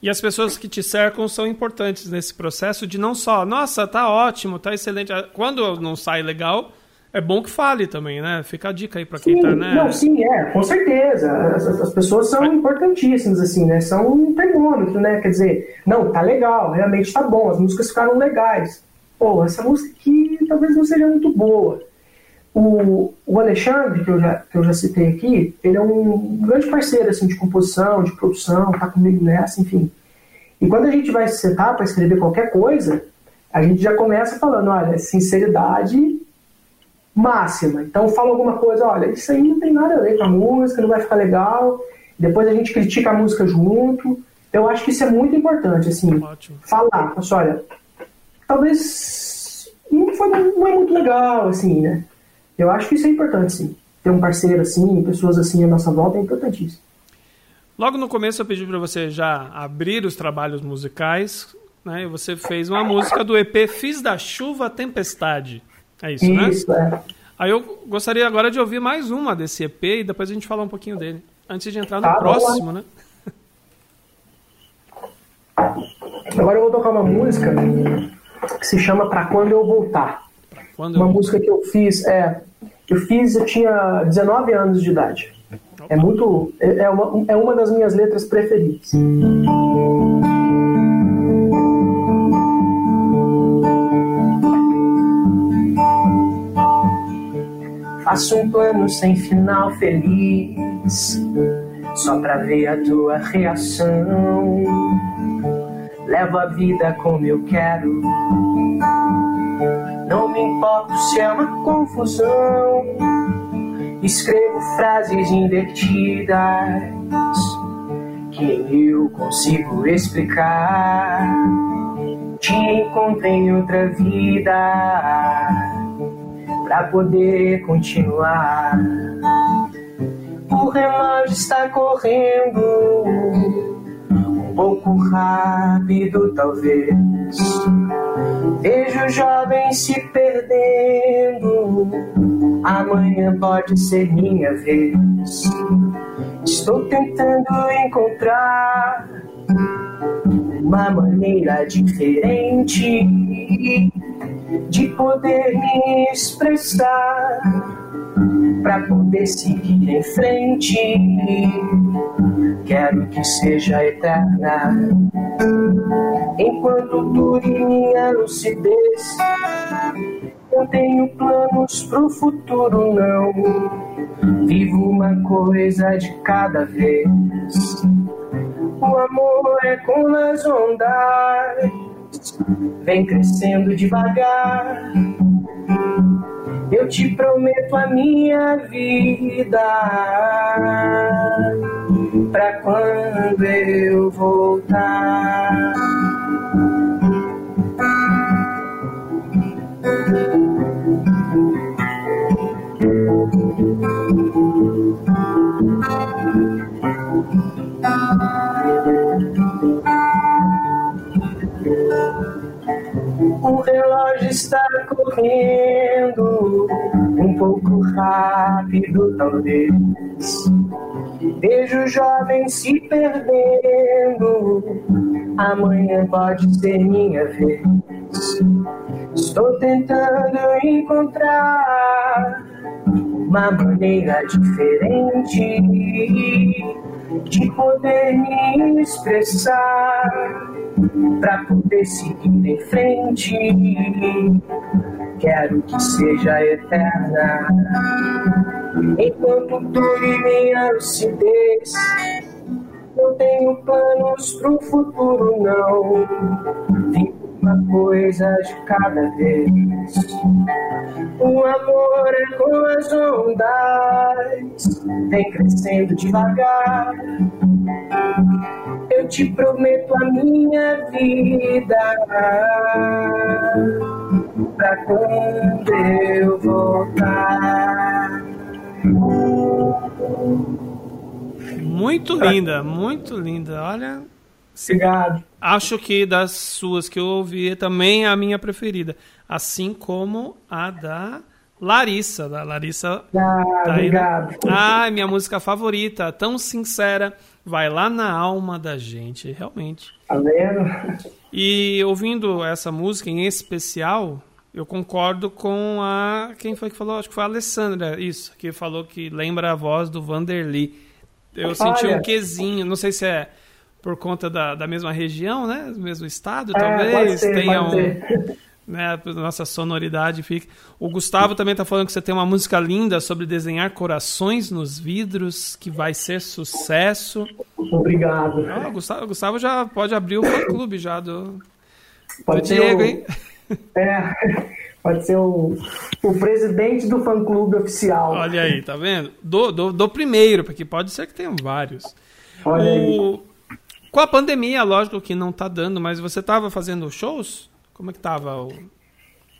E as pessoas que te cercam são importantes nesse processo de não só, nossa, tá ótimo, tá excelente. Quando não sai legal, é bom que fale também, né? Fica a dica aí para quem sim, tá, né? Não, sim, é, com certeza. As, as pessoas são importantíssimas, assim, né? São um termômetro, né? Quer dizer, não, tá legal, realmente tá bom, as músicas ficaram legais. Pô, essa música aqui talvez não seja muito boa. O, o Alexandre, que eu, já, que eu já citei aqui, ele é um grande parceiro assim, de composição, de produção, tá comigo nessa, enfim. E quando a gente vai se sentar para escrever qualquer coisa, a gente já começa falando, olha, sinceridade máxima. Então fala alguma coisa, olha, isso aí não tem nada a ver com a música, não vai ficar legal. Depois a gente critica a música junto. Então, eu acho que isso é muito importante, assim, Ótimo. falar, olha, talvez não, foi, não é muito legal, assim, né? Eu acho que isso é importante, sim. Ter um parceiro assim, pessoas assim à nossa volta é importantíssimo. Logo no começo eu pedi para você já abrir os trabalhos musicais, né? E você fez uma música do EP Fiz da Chuva Tempestade. É isso, né? Isso, é. Aí eu gostaria agora de ouvir mais uma desse EP e depois a gente falar um pouquinho dele. Antes de entrar no tá, próximo, né? Agora eu vou tocar uma música que se chama Pra Quando Eu Voltar. Quando uma eu... música que eu fiz, é, eu fiz, eu tinha 19 anos de idade. É muito, é, é uma, é uma das minhas letras preferidas. Faço um plano sem final feliz, só pra ver a tua reação. Levo a vida como eu quero não me importo se é uma confusão. Escrevo frases invertidas que eu consigo explicar. Te encontrei em outra vida pra poder continuar. O relógio está correndo um pouco rápido, talvez Vejo jovens se perdendo. Amanhã pode ser minha vez. Estou tentando encontrar uma maneira diferente de poder me expressar para poder seguir em frente. Quero que seja eterna enquanto dure minha lucidez. Não tenho planos pro futuro, não. Vivo uma coisa de cada vez. O amor é como as ondas, vem crescendo devagar. Eu te prometo a minha vida pra quando eu voltar. O relógio está correndo um pouco rápido, talvez. Vejo jovens se perdendo. Amanhã pode ser minha vez. Estou tentando encontrar uma maneira diferente de poder me expressar para poder seguir em frente. Quero que seja eterna, enquanto dure minha lucidez. Não tenho planos pro futuro, não. Vivo uma coisa de cada vez. O amor é como as ondas, vem crescendo devagar eu te prometo a minha vida pra quando eu voltar. Muito linda, muito linda. Olha. Obrigado. Acho que das suas que eu ouvi também é a minha preferida. Assim como a da Larissa, da Larissa. Ah, tá obrigado. Aí? Ah, minha música favorita, tão sincera, vai lá na alma da gente, realmente. Tá vendo? E ouvindo essa música em especial, eu concordo com a. Quem foi que falou? Acho que foi a Alessandra, isso, que falou que lembra a voz do Vanderly. Eu senti Olha. um quesinho, não sei se é por conta da, da mesma região, né? Do mesmo estado, É, talvez ser, tenha um. ser. Né, a nossa sonoridade fica. O Gustavo também tá falando que você tem uma música linda sobre desenhar corações nos vidros, que vai ser sucesso. Obrigado. Ah, o Gustavo, o Gustavo já pode abrir o fã clube já do, do Pode ser Diego, o- hein? É, pode ser o, o presidente do fã-clube oficial. Olha aí, tá vendo? Do, do, do primeiro, porque pode ser que tenham vários. Olha aí. O- Com a pandemia, lógico que não tá dando, mas você tava fazendo shows? Como é que tava? O...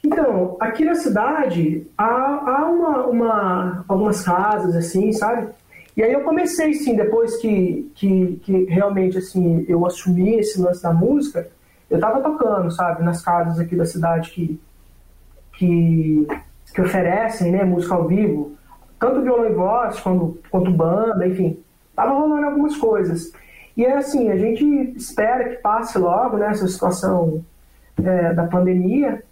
Então, aqui na cidade há, há uma, uma- algumas casas, assim, sabe? E aí eu comecei, sim, depois que, que, que realmente, assim, eu assumi esse lance da música, eu tava tocando, sabe? Nas casas aqui da cidade que, que, que oferecem, né, música ao vivo. Tanto violão e voz, quanto, quanto banda, enfim. Tava rolando algumas coisas. E é assim, a gente espera que passe logo, né, essa situação é, da pandemia,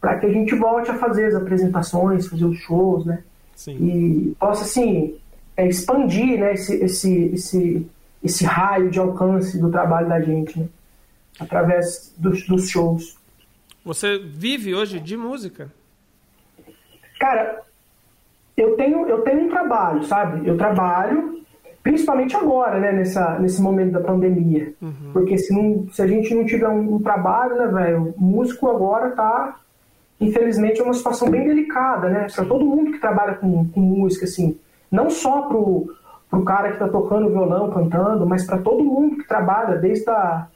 para que a gente volte a fazer as apresentações, fazer os shows, né? Sim. E possa, assim, é, expandir né, esse, esse, esse, esse raio de alcance do trabalho da gente, né? Através dos, dos shows. Você vive hoje de música? Cara, eu tenho, eu tenho um trabalho, sabe? Eu trabalho, principalmente agora, né? Nessa, nesse momento da pandemia. Porque se, não, se a gente não tiver um, um trabalho, né, velho? O músico agora tá, infelizmente, é uma situação bem delicada, né? Para todo mundo que trabalha com, com música, assim. Não só pro, pro cara que tá tocando violão, cantando, mas para todo mundo que trabalha, desde a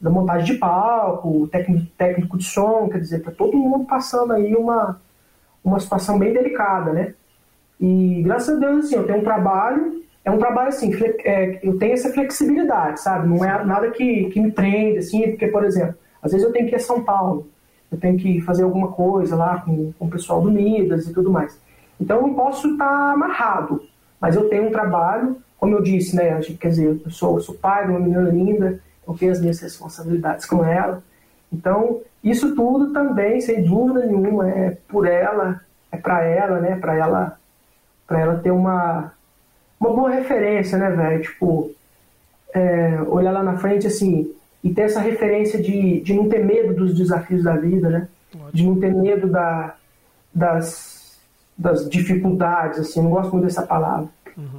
da montagem de palco, técnico, técnico de som, quer dizer, para todo mundo passando aí uma, uma situação bem delicada, né? E graças a Deus, assim, eu tenho um trabalho, é um trabalho assim, é, eu tenho essa flexibilidade, sabe? Não é nada que, que me prende, assim, porque, por exemplo, às vezes eu tenho que ir a São Paulo, eu tenho que fazer alguma coisa lá com, com o pessoal do Midas e tudo mais. Então eu não posso estar amarrado, mas eu tenho um trabalho, como eu disse, né? Quer dizer, eu sou, eu sou pai de uma menina linda, eu tenho as minhas responsabilidades com ela. Então, isso tudo também, sem dúvida nenhuma, é por ela, é para ela, né? Para ela, para ela ter uma uma boa referência, né, velho? Tipo, é, olhar lá na frente assim e ter essa referência de, de não ter medo dos desafios da vida, né? De não ter medo da, das, das dificuldades, assim, não gosto muito dessa palavra.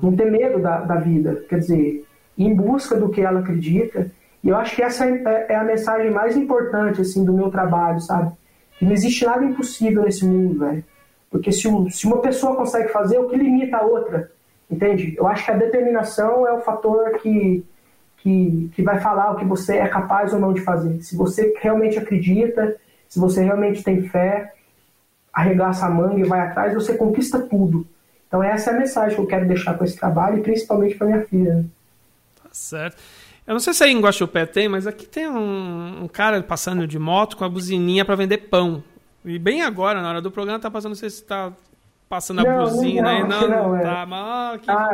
Não ter medo da, da vida, quer dizer, ir em busca do que ela acredita. E eu acho que essa é, é a mensagem mais importante, assim, do meu trabalho, sabe? Que não existe nada impossível nesse mundo, velho. Porque se, se uma pessoa consegue fazer, o que limita a outra? Entende? Eu acho que a determinação é o fator que, que, que vai falar o que você é capaz ou não de fazer. Se você realmente acredita, se você realmente tem fé, arregaça a manga e vai atrás, você conquista tudo. Então essa é a mensagem que eu quero deixar com esse trabalho e principalmente para minha filha. né? Tá certo. Eu não sei se aí em Guaxupé tem, mas aqui tem um, um cara passando de moto com a buzininha para vender pão. E bem agora, na hora do programa, tá passando, não sei se tá passando a Não, buzina não, aí. acho Não, não, não, é. tá. Mas, que- Ah?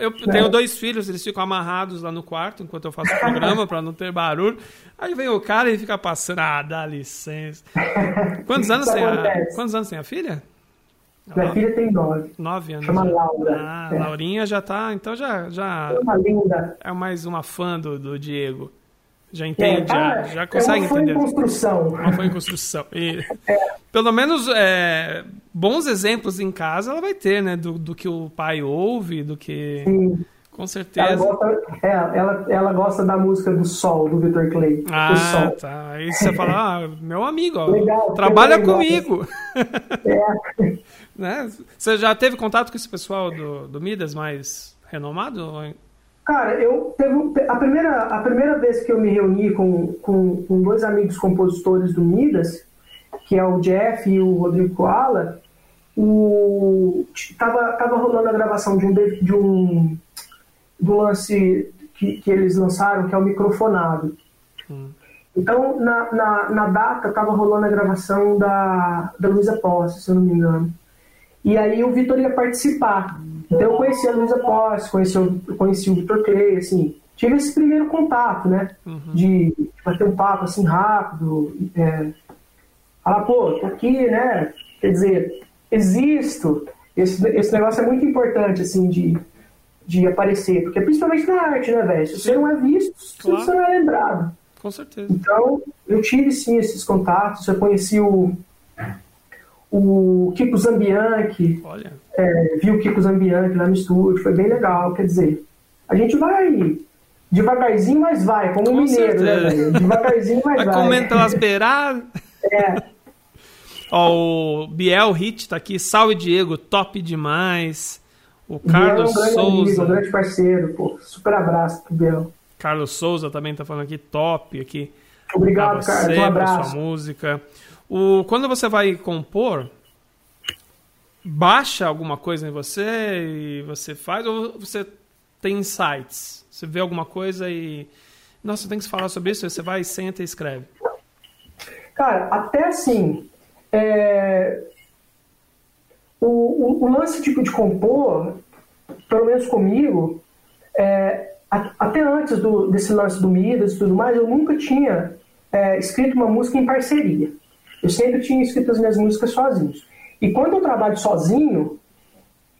Eu tenho dois filhos, eles ficam amarrados lá no quarto enquanto eu faço o programa para não ter barulho. Aí vem o cara e fica passando. Ah, dá licença. Quantos anos tem a, quantos anos tem a filha? Minha filha tem nove. Nove anos. Chama. Laura. Ah, É. Laurinha já tá. Então já, já É uma linda. é mais uma fã do, do Diego. Já É, entende, tá, já, já é consegue uma fã em entender. construção. Uma fã em construção. E, Pelo menos é, bons exemplos em casa ela vai ter, né? Do, do que o pai ouve, do que. Sim. Com Ela certeza. gosta, é, ela, ela gosta da música do Sol, do Victor Clay. o Ah, Sol. tá. Aí você fala, ah, meu amigo, ó, Legal, trabalha legal. comigo. É. né? Você já teve contato com esse pessoal do, do Midas mais renomado? Cara, eu teve a primeira, a primeira vez que eu me reuni com, com, com dois amigos compositores do Midas, que é o Jeff e o Rodrigo Koala, o, tava, tava rolando a gravação de um, de de um, do lance que, que eles lançaram, que é o microfonado. Então, na, na, na data, tava rolando a gravação da, da Luísa Posse, se eu não me engano. E aí o Vitor ia participar. Então eu conheci a Luísa Posse, conheci, o- conheci o Vitor Clay, assim, tive esse primeiro contato, né? De bater um papo assim rápido, é, falar, pô, tô aqui, né? Quer dizer, existo. Esse, esse negócio é muito importante, assim, de, de aparecer, porque principalmente na arte, né, velho? Se você não é visto, Claro. você não é lembrado. Com certeza. Então, eu tive sim esses contatos. Eu conheci o, o Kiko Zambianchi, Olha. é, vi o Kiko Zambianchi lá no estúdio, foi bem legal. Quer dizer, a gente vai devagarzinho, mas vai, como Com mineiro, né, certeza. velho? Devagarzinho, mas Vai vai. comendo pelas beiradas. É, Ó, o Biel Hit tá aqui. Salve, Diego. Top demais. O o Biel é Carlos um grande amigo, Souza. um grande parceiro, pô. Super abraço pro Biel. Carlos Souza também tá falando aqui. Top aqui. Obrigado, Carlos. Um abraço. sua música. O, quando você vai compor, baixa alguma coisa em você e você faz, ou você tem insights? Você vê alguma coisa e. Nossa, tem que falar sobre isso, você vai, senta e escreve. Cara, até assim, é, o, o- o lance tipo de compor, pelo menos comigo, é, a- até antes do- desse lance do Midas e tudo mais, eu nunca tinha é, escrito uma música em parceria. Eu sempre tinha escrito as minhas músicas sozinho. E quando eu trabalho sozinho,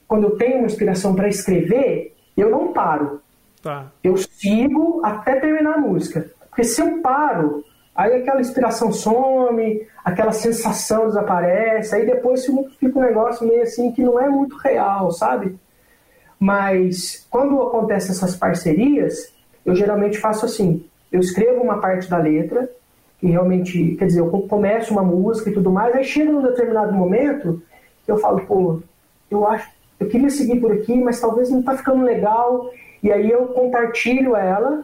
quando eu tenho uma inspiração para escrever, eu não paro Tá. eu sigo até terminar a música. Porque se eu paro, aí aquela inspiração some, aquela sensação desaparece, aí depois fica um negócio meio assim que não é muito real, sabe? Mas quando acontecem essas parcerias, eu geralmente faço assim: eu escrevo uma parte da letra, que realmente, quer dizer, eu começo uma música e tudo mais, aí chega num determinado momento, eu falo, pô, eu acho, eu queria seguir por aqui, mas talvez não tá ficando legal, e aí eu compartilho ela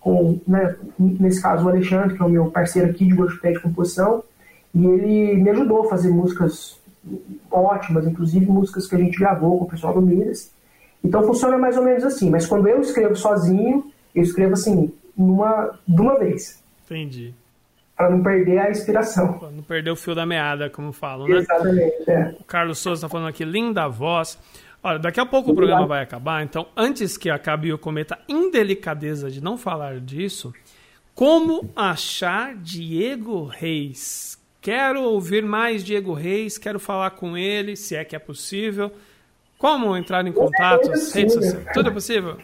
com, né, nesse caso o Alexandre, que é o meu parceiro aqui de workshop de composição, e ele me ajudou a fazer músicas ótimas, inclusive músicas que a gente gravou com o pessoal do Midas. Então funciona mais ou menos assim, mas quando eu escrevo sozinho, eu escrevo assim, numa, de uma vez, Entendi. Para não perder a inspiração. Pô, Não perdeu o fio da meada, como falam, né? Exatamente, é. O Carlos Souza tá falando aqui, linda voz. Olha, daqui a pouco o programa vai acabar, então antes que acabe eu cometa a indelicadeza de não falar disso, como achar Diego Reis? Quero ouvir mais Diego Reis, quero falar com ele, se é que é possível. Como entrar em contato? é Redes possível. sociais? Tudo é possível?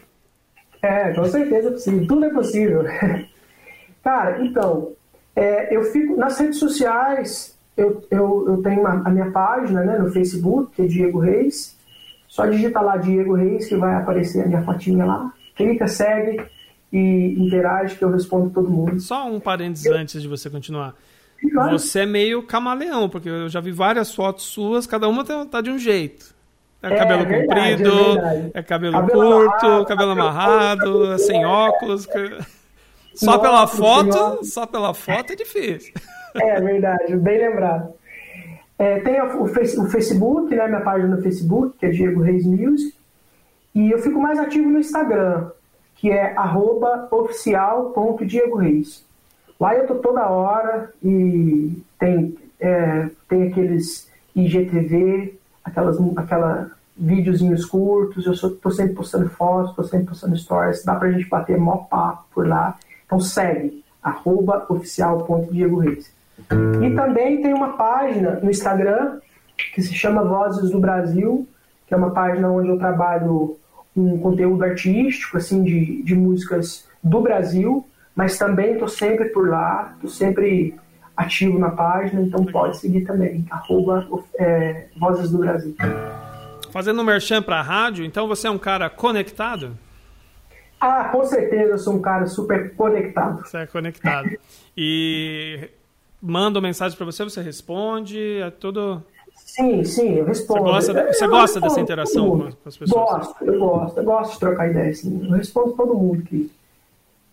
É, com certeza é possível. Tudo é possível. Cara, então, é, eu fico nas redes sociais, eu, eu, eu tenho uma- a minha página né, no Facebook, que é Diego Reis. Só digita lá Diego Reis que vai aparecer a minha fotinha lá. Clica, segue e interage que eu respondo todo mundo. Só um parênteses antes de você continuar. Claro, Você é meio camaleão, porque eu já vi várias fotos suas, cada uma tá, tá de um jeito. É, É cabelo verdade, comprido, é é cabelo, Cabelo curto, amarrado, cabelo amarrado, cabelo- sem é. óculos. que- Só Sem pela foto, óculos. só pela foto é difícil. É verdade, bem lembrado. É, tem o, o Facebook, né, minha página no Facebook, que é Diego Reis Music. E eu fico mais ativo no Instagram, que é oficial.diegoreis. Lá eu tô toda hora e tem, é, tem aqueles IGTV, aquelas, aquela videozinhos curtos, eu sou, tô sempre postando fotos, tô sempre postando stories, dá pra gente bater mó papo por lá. Então segue, arroba. E também tem uma página no Instagram que se chama Vozes do Brasil, que é uma página onde eu trabalho um conteúdo artístico, assim, de, de músicas do Brasil, mas também estou sempre por lá, estou sempre ativo na página, então pode seguir também, arroba é, Vozes do Brasil. Fazendo um merchan pra rádio, então você é um cara conectado? Ah, com certeza eu sou um cara super conectado. Você é conectado. E manda mensagem pra você, você responde, é tudo... Sim, sim, eu respondo. Você gosta você eu gosta respondo dessa interação com as- pessoas? Gosto, eu gosto, eu gosto de trocar ideia, assim. Eu respondo todo mundo que,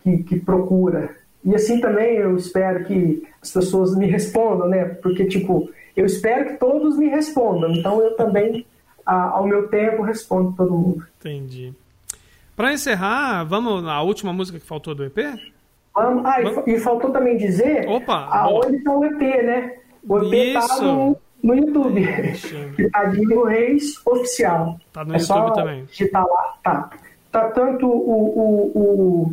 que, que procura. E assim também eu espero que as pessoas me respondam, né? Porque, tipo, eu espero que todos me respondam. Então eu também, ao meu tempo, respondo todo mundo. Entendi. Pra encerrar, vamos na última música que faltou do EP? Vamos- Ah, e, fa- e faltou também dizer Opa, aonde está o EP, né? O EP está Isso. no, no YouTube. Diego Reis Oficial. Tá no é YouTube também. digitar lá, tá. Tá tanto o, o,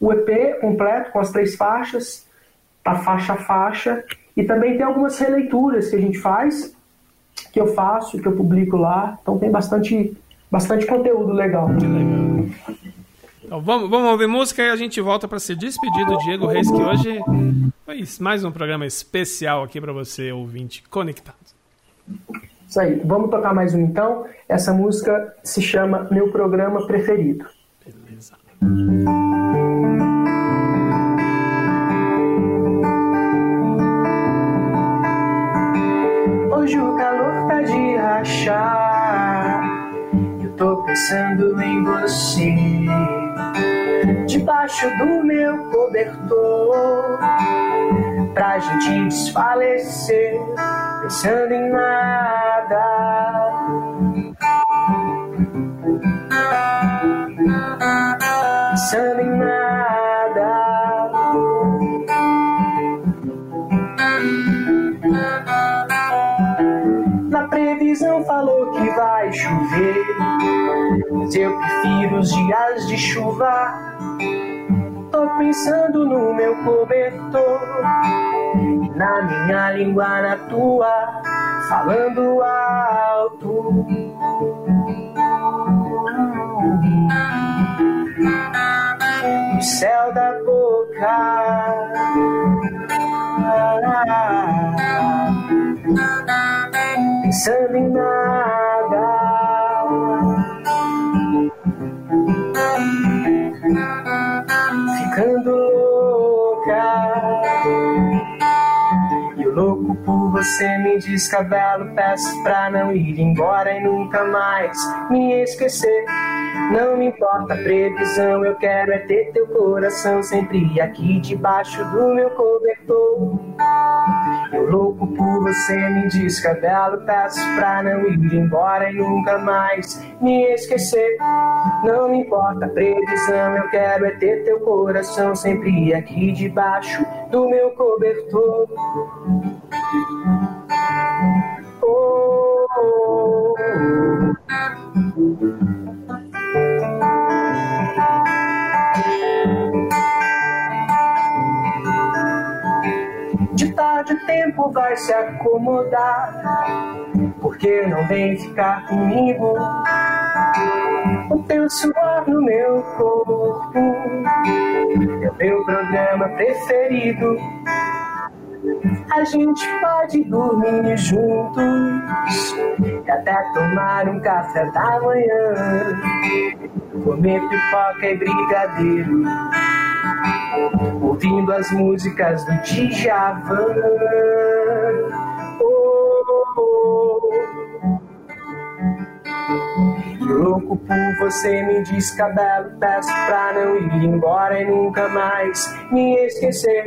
o, o EP completo, com as três faixas, tá faixa a faixa, e também tem algumas releituras que a gente faz, que eu faço, que eu publico lá, então tem bastante, bastante conteúdo legal. legal. Então, vamos, vamos ouvir música e a gente volta para se despedir do Diego Reis, que hoje foi mais um programa especial aqui para você, ouvinte conectado. Isso aí. Vamos tocar mais um então. Essa música se chama Meu Programa Preferido. Beleza. Pensando em você. Debaixo do meu cobertor. Pra gente desfalecer. Pensando em nada. Pensando em nada. Mas eu prefiro os dias de chuva. Tô pensando no meu cobertor, na minha língua, na tua, falando alto. No céu da boca pensando em nada. Ficando você me descabelo. Peço pra não ir embora e nunca mais me esquecer. Não me importa a previsão, eu quero é ter teu coração sempre aqui debaixo do meu cobertor. Eu louco por você, me descabelo, peço pra não ir embora e nunca mais me esquecer. Não me importa a previsão, eu quero é ter teu coração sempre aqui debaixo do meu cobertor. Tempo vai se acomodar, porque não vem ficar comigo. O teu suor no meu corpo é o meu programa preferido. A gente pode dormir juntos e até tomar um café da manhã, comer pipoca e brigadeiro ouvindo as músicas do Djavan. Oh, oh. Louco por você, me descabelo, peço pra não ir embora e nunca mais me esquecer.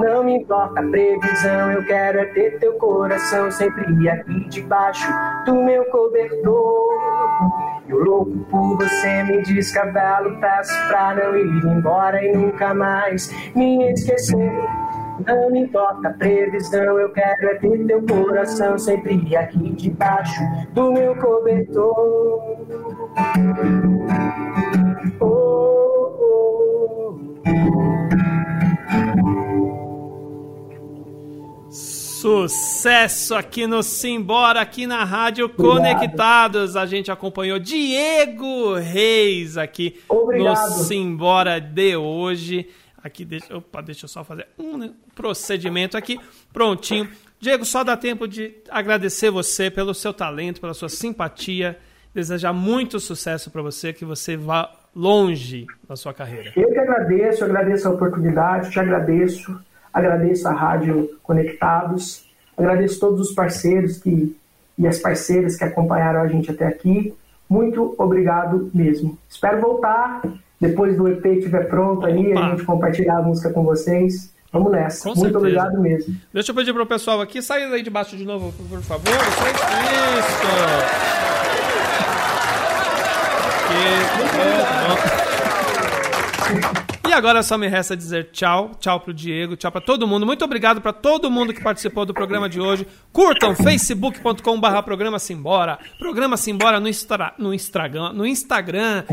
Não me importa a previsão, eu quero é ter teu coração sempre aqui debaixo do meu cobertor. Eu louco por você, me descabelo, peço pra não ir embora e nunca mais me esquecer. Não me importa a previsão, eu quero é ter teu coração sempre aqui debaixo do meu cobertor. Oh, oh, Sucesso aqui no Simbora, aqui na Rádio Conectados. A gente acompanhou Diego Reis aqui Obrigado. no Simbora de hoje. Aqui, deixa, opa, deixa eu só fazer um procedimento aqui. Prontinho. Diego, só dá tempo de agradecer você pelo seu talento, pela sua simpatia. Desejar muito sucesso para você, que você vá longe na sua carreira. Eu que agradeço, agradeço a oportunidade, te agradeço, agradeço a Rádio Conectados, agradeço todos os parceiros que, e as parceiras que acompanharam a gente até aqui. Muito obrigado mesmo. Espero voltar depois do EP estiver pronto aí, Opa. a gente compartilhar a música com vocês. Vamos nessa. Com Muito certeza. obrigado mesmo. Deixa eu pedir pro pessoal aqui, sair aí de baixo de novo, por favor. Isso! Que- agora só me resta dizer tchau, tchau pro Diego, tchau para todo mundo. Muito obrigado para todo mundo que participou do programa de hoje. Curtam facebook.com/barra programa Simbora, programa Simbora no, Instra, no Instagram, no Instagram,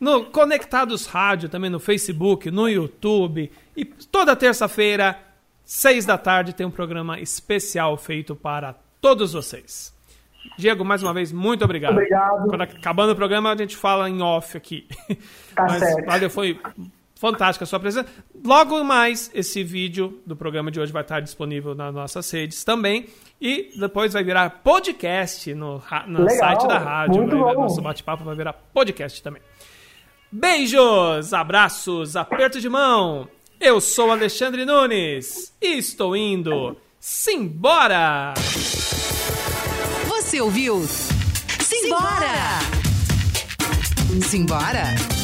no Conectados Rádio também no Facebook, no YouTube e toda terça-feira, seis da tarde tem um programa especial feito para todos vocês. Diego, mais uma vez, muito obrigado. Obrigado. Quando acabando o programa, a gente fala em off aqui. Tá Mas, certo. Valeu, foi fantástica a sua presença. Logo mais, esse vídeo do programa de hoje vai estar disponível nas nossas redes também. E depois vai virar podcast no, no Legal, site da rádio. muito vai, bom. nosso bate-papo vai virar podcast também. Beijos, abraços, aperto de mão. Eu sou Alexandre Nunes e estou indo. Simbora! Você ouviu? Simbora! Simbora! Simbora!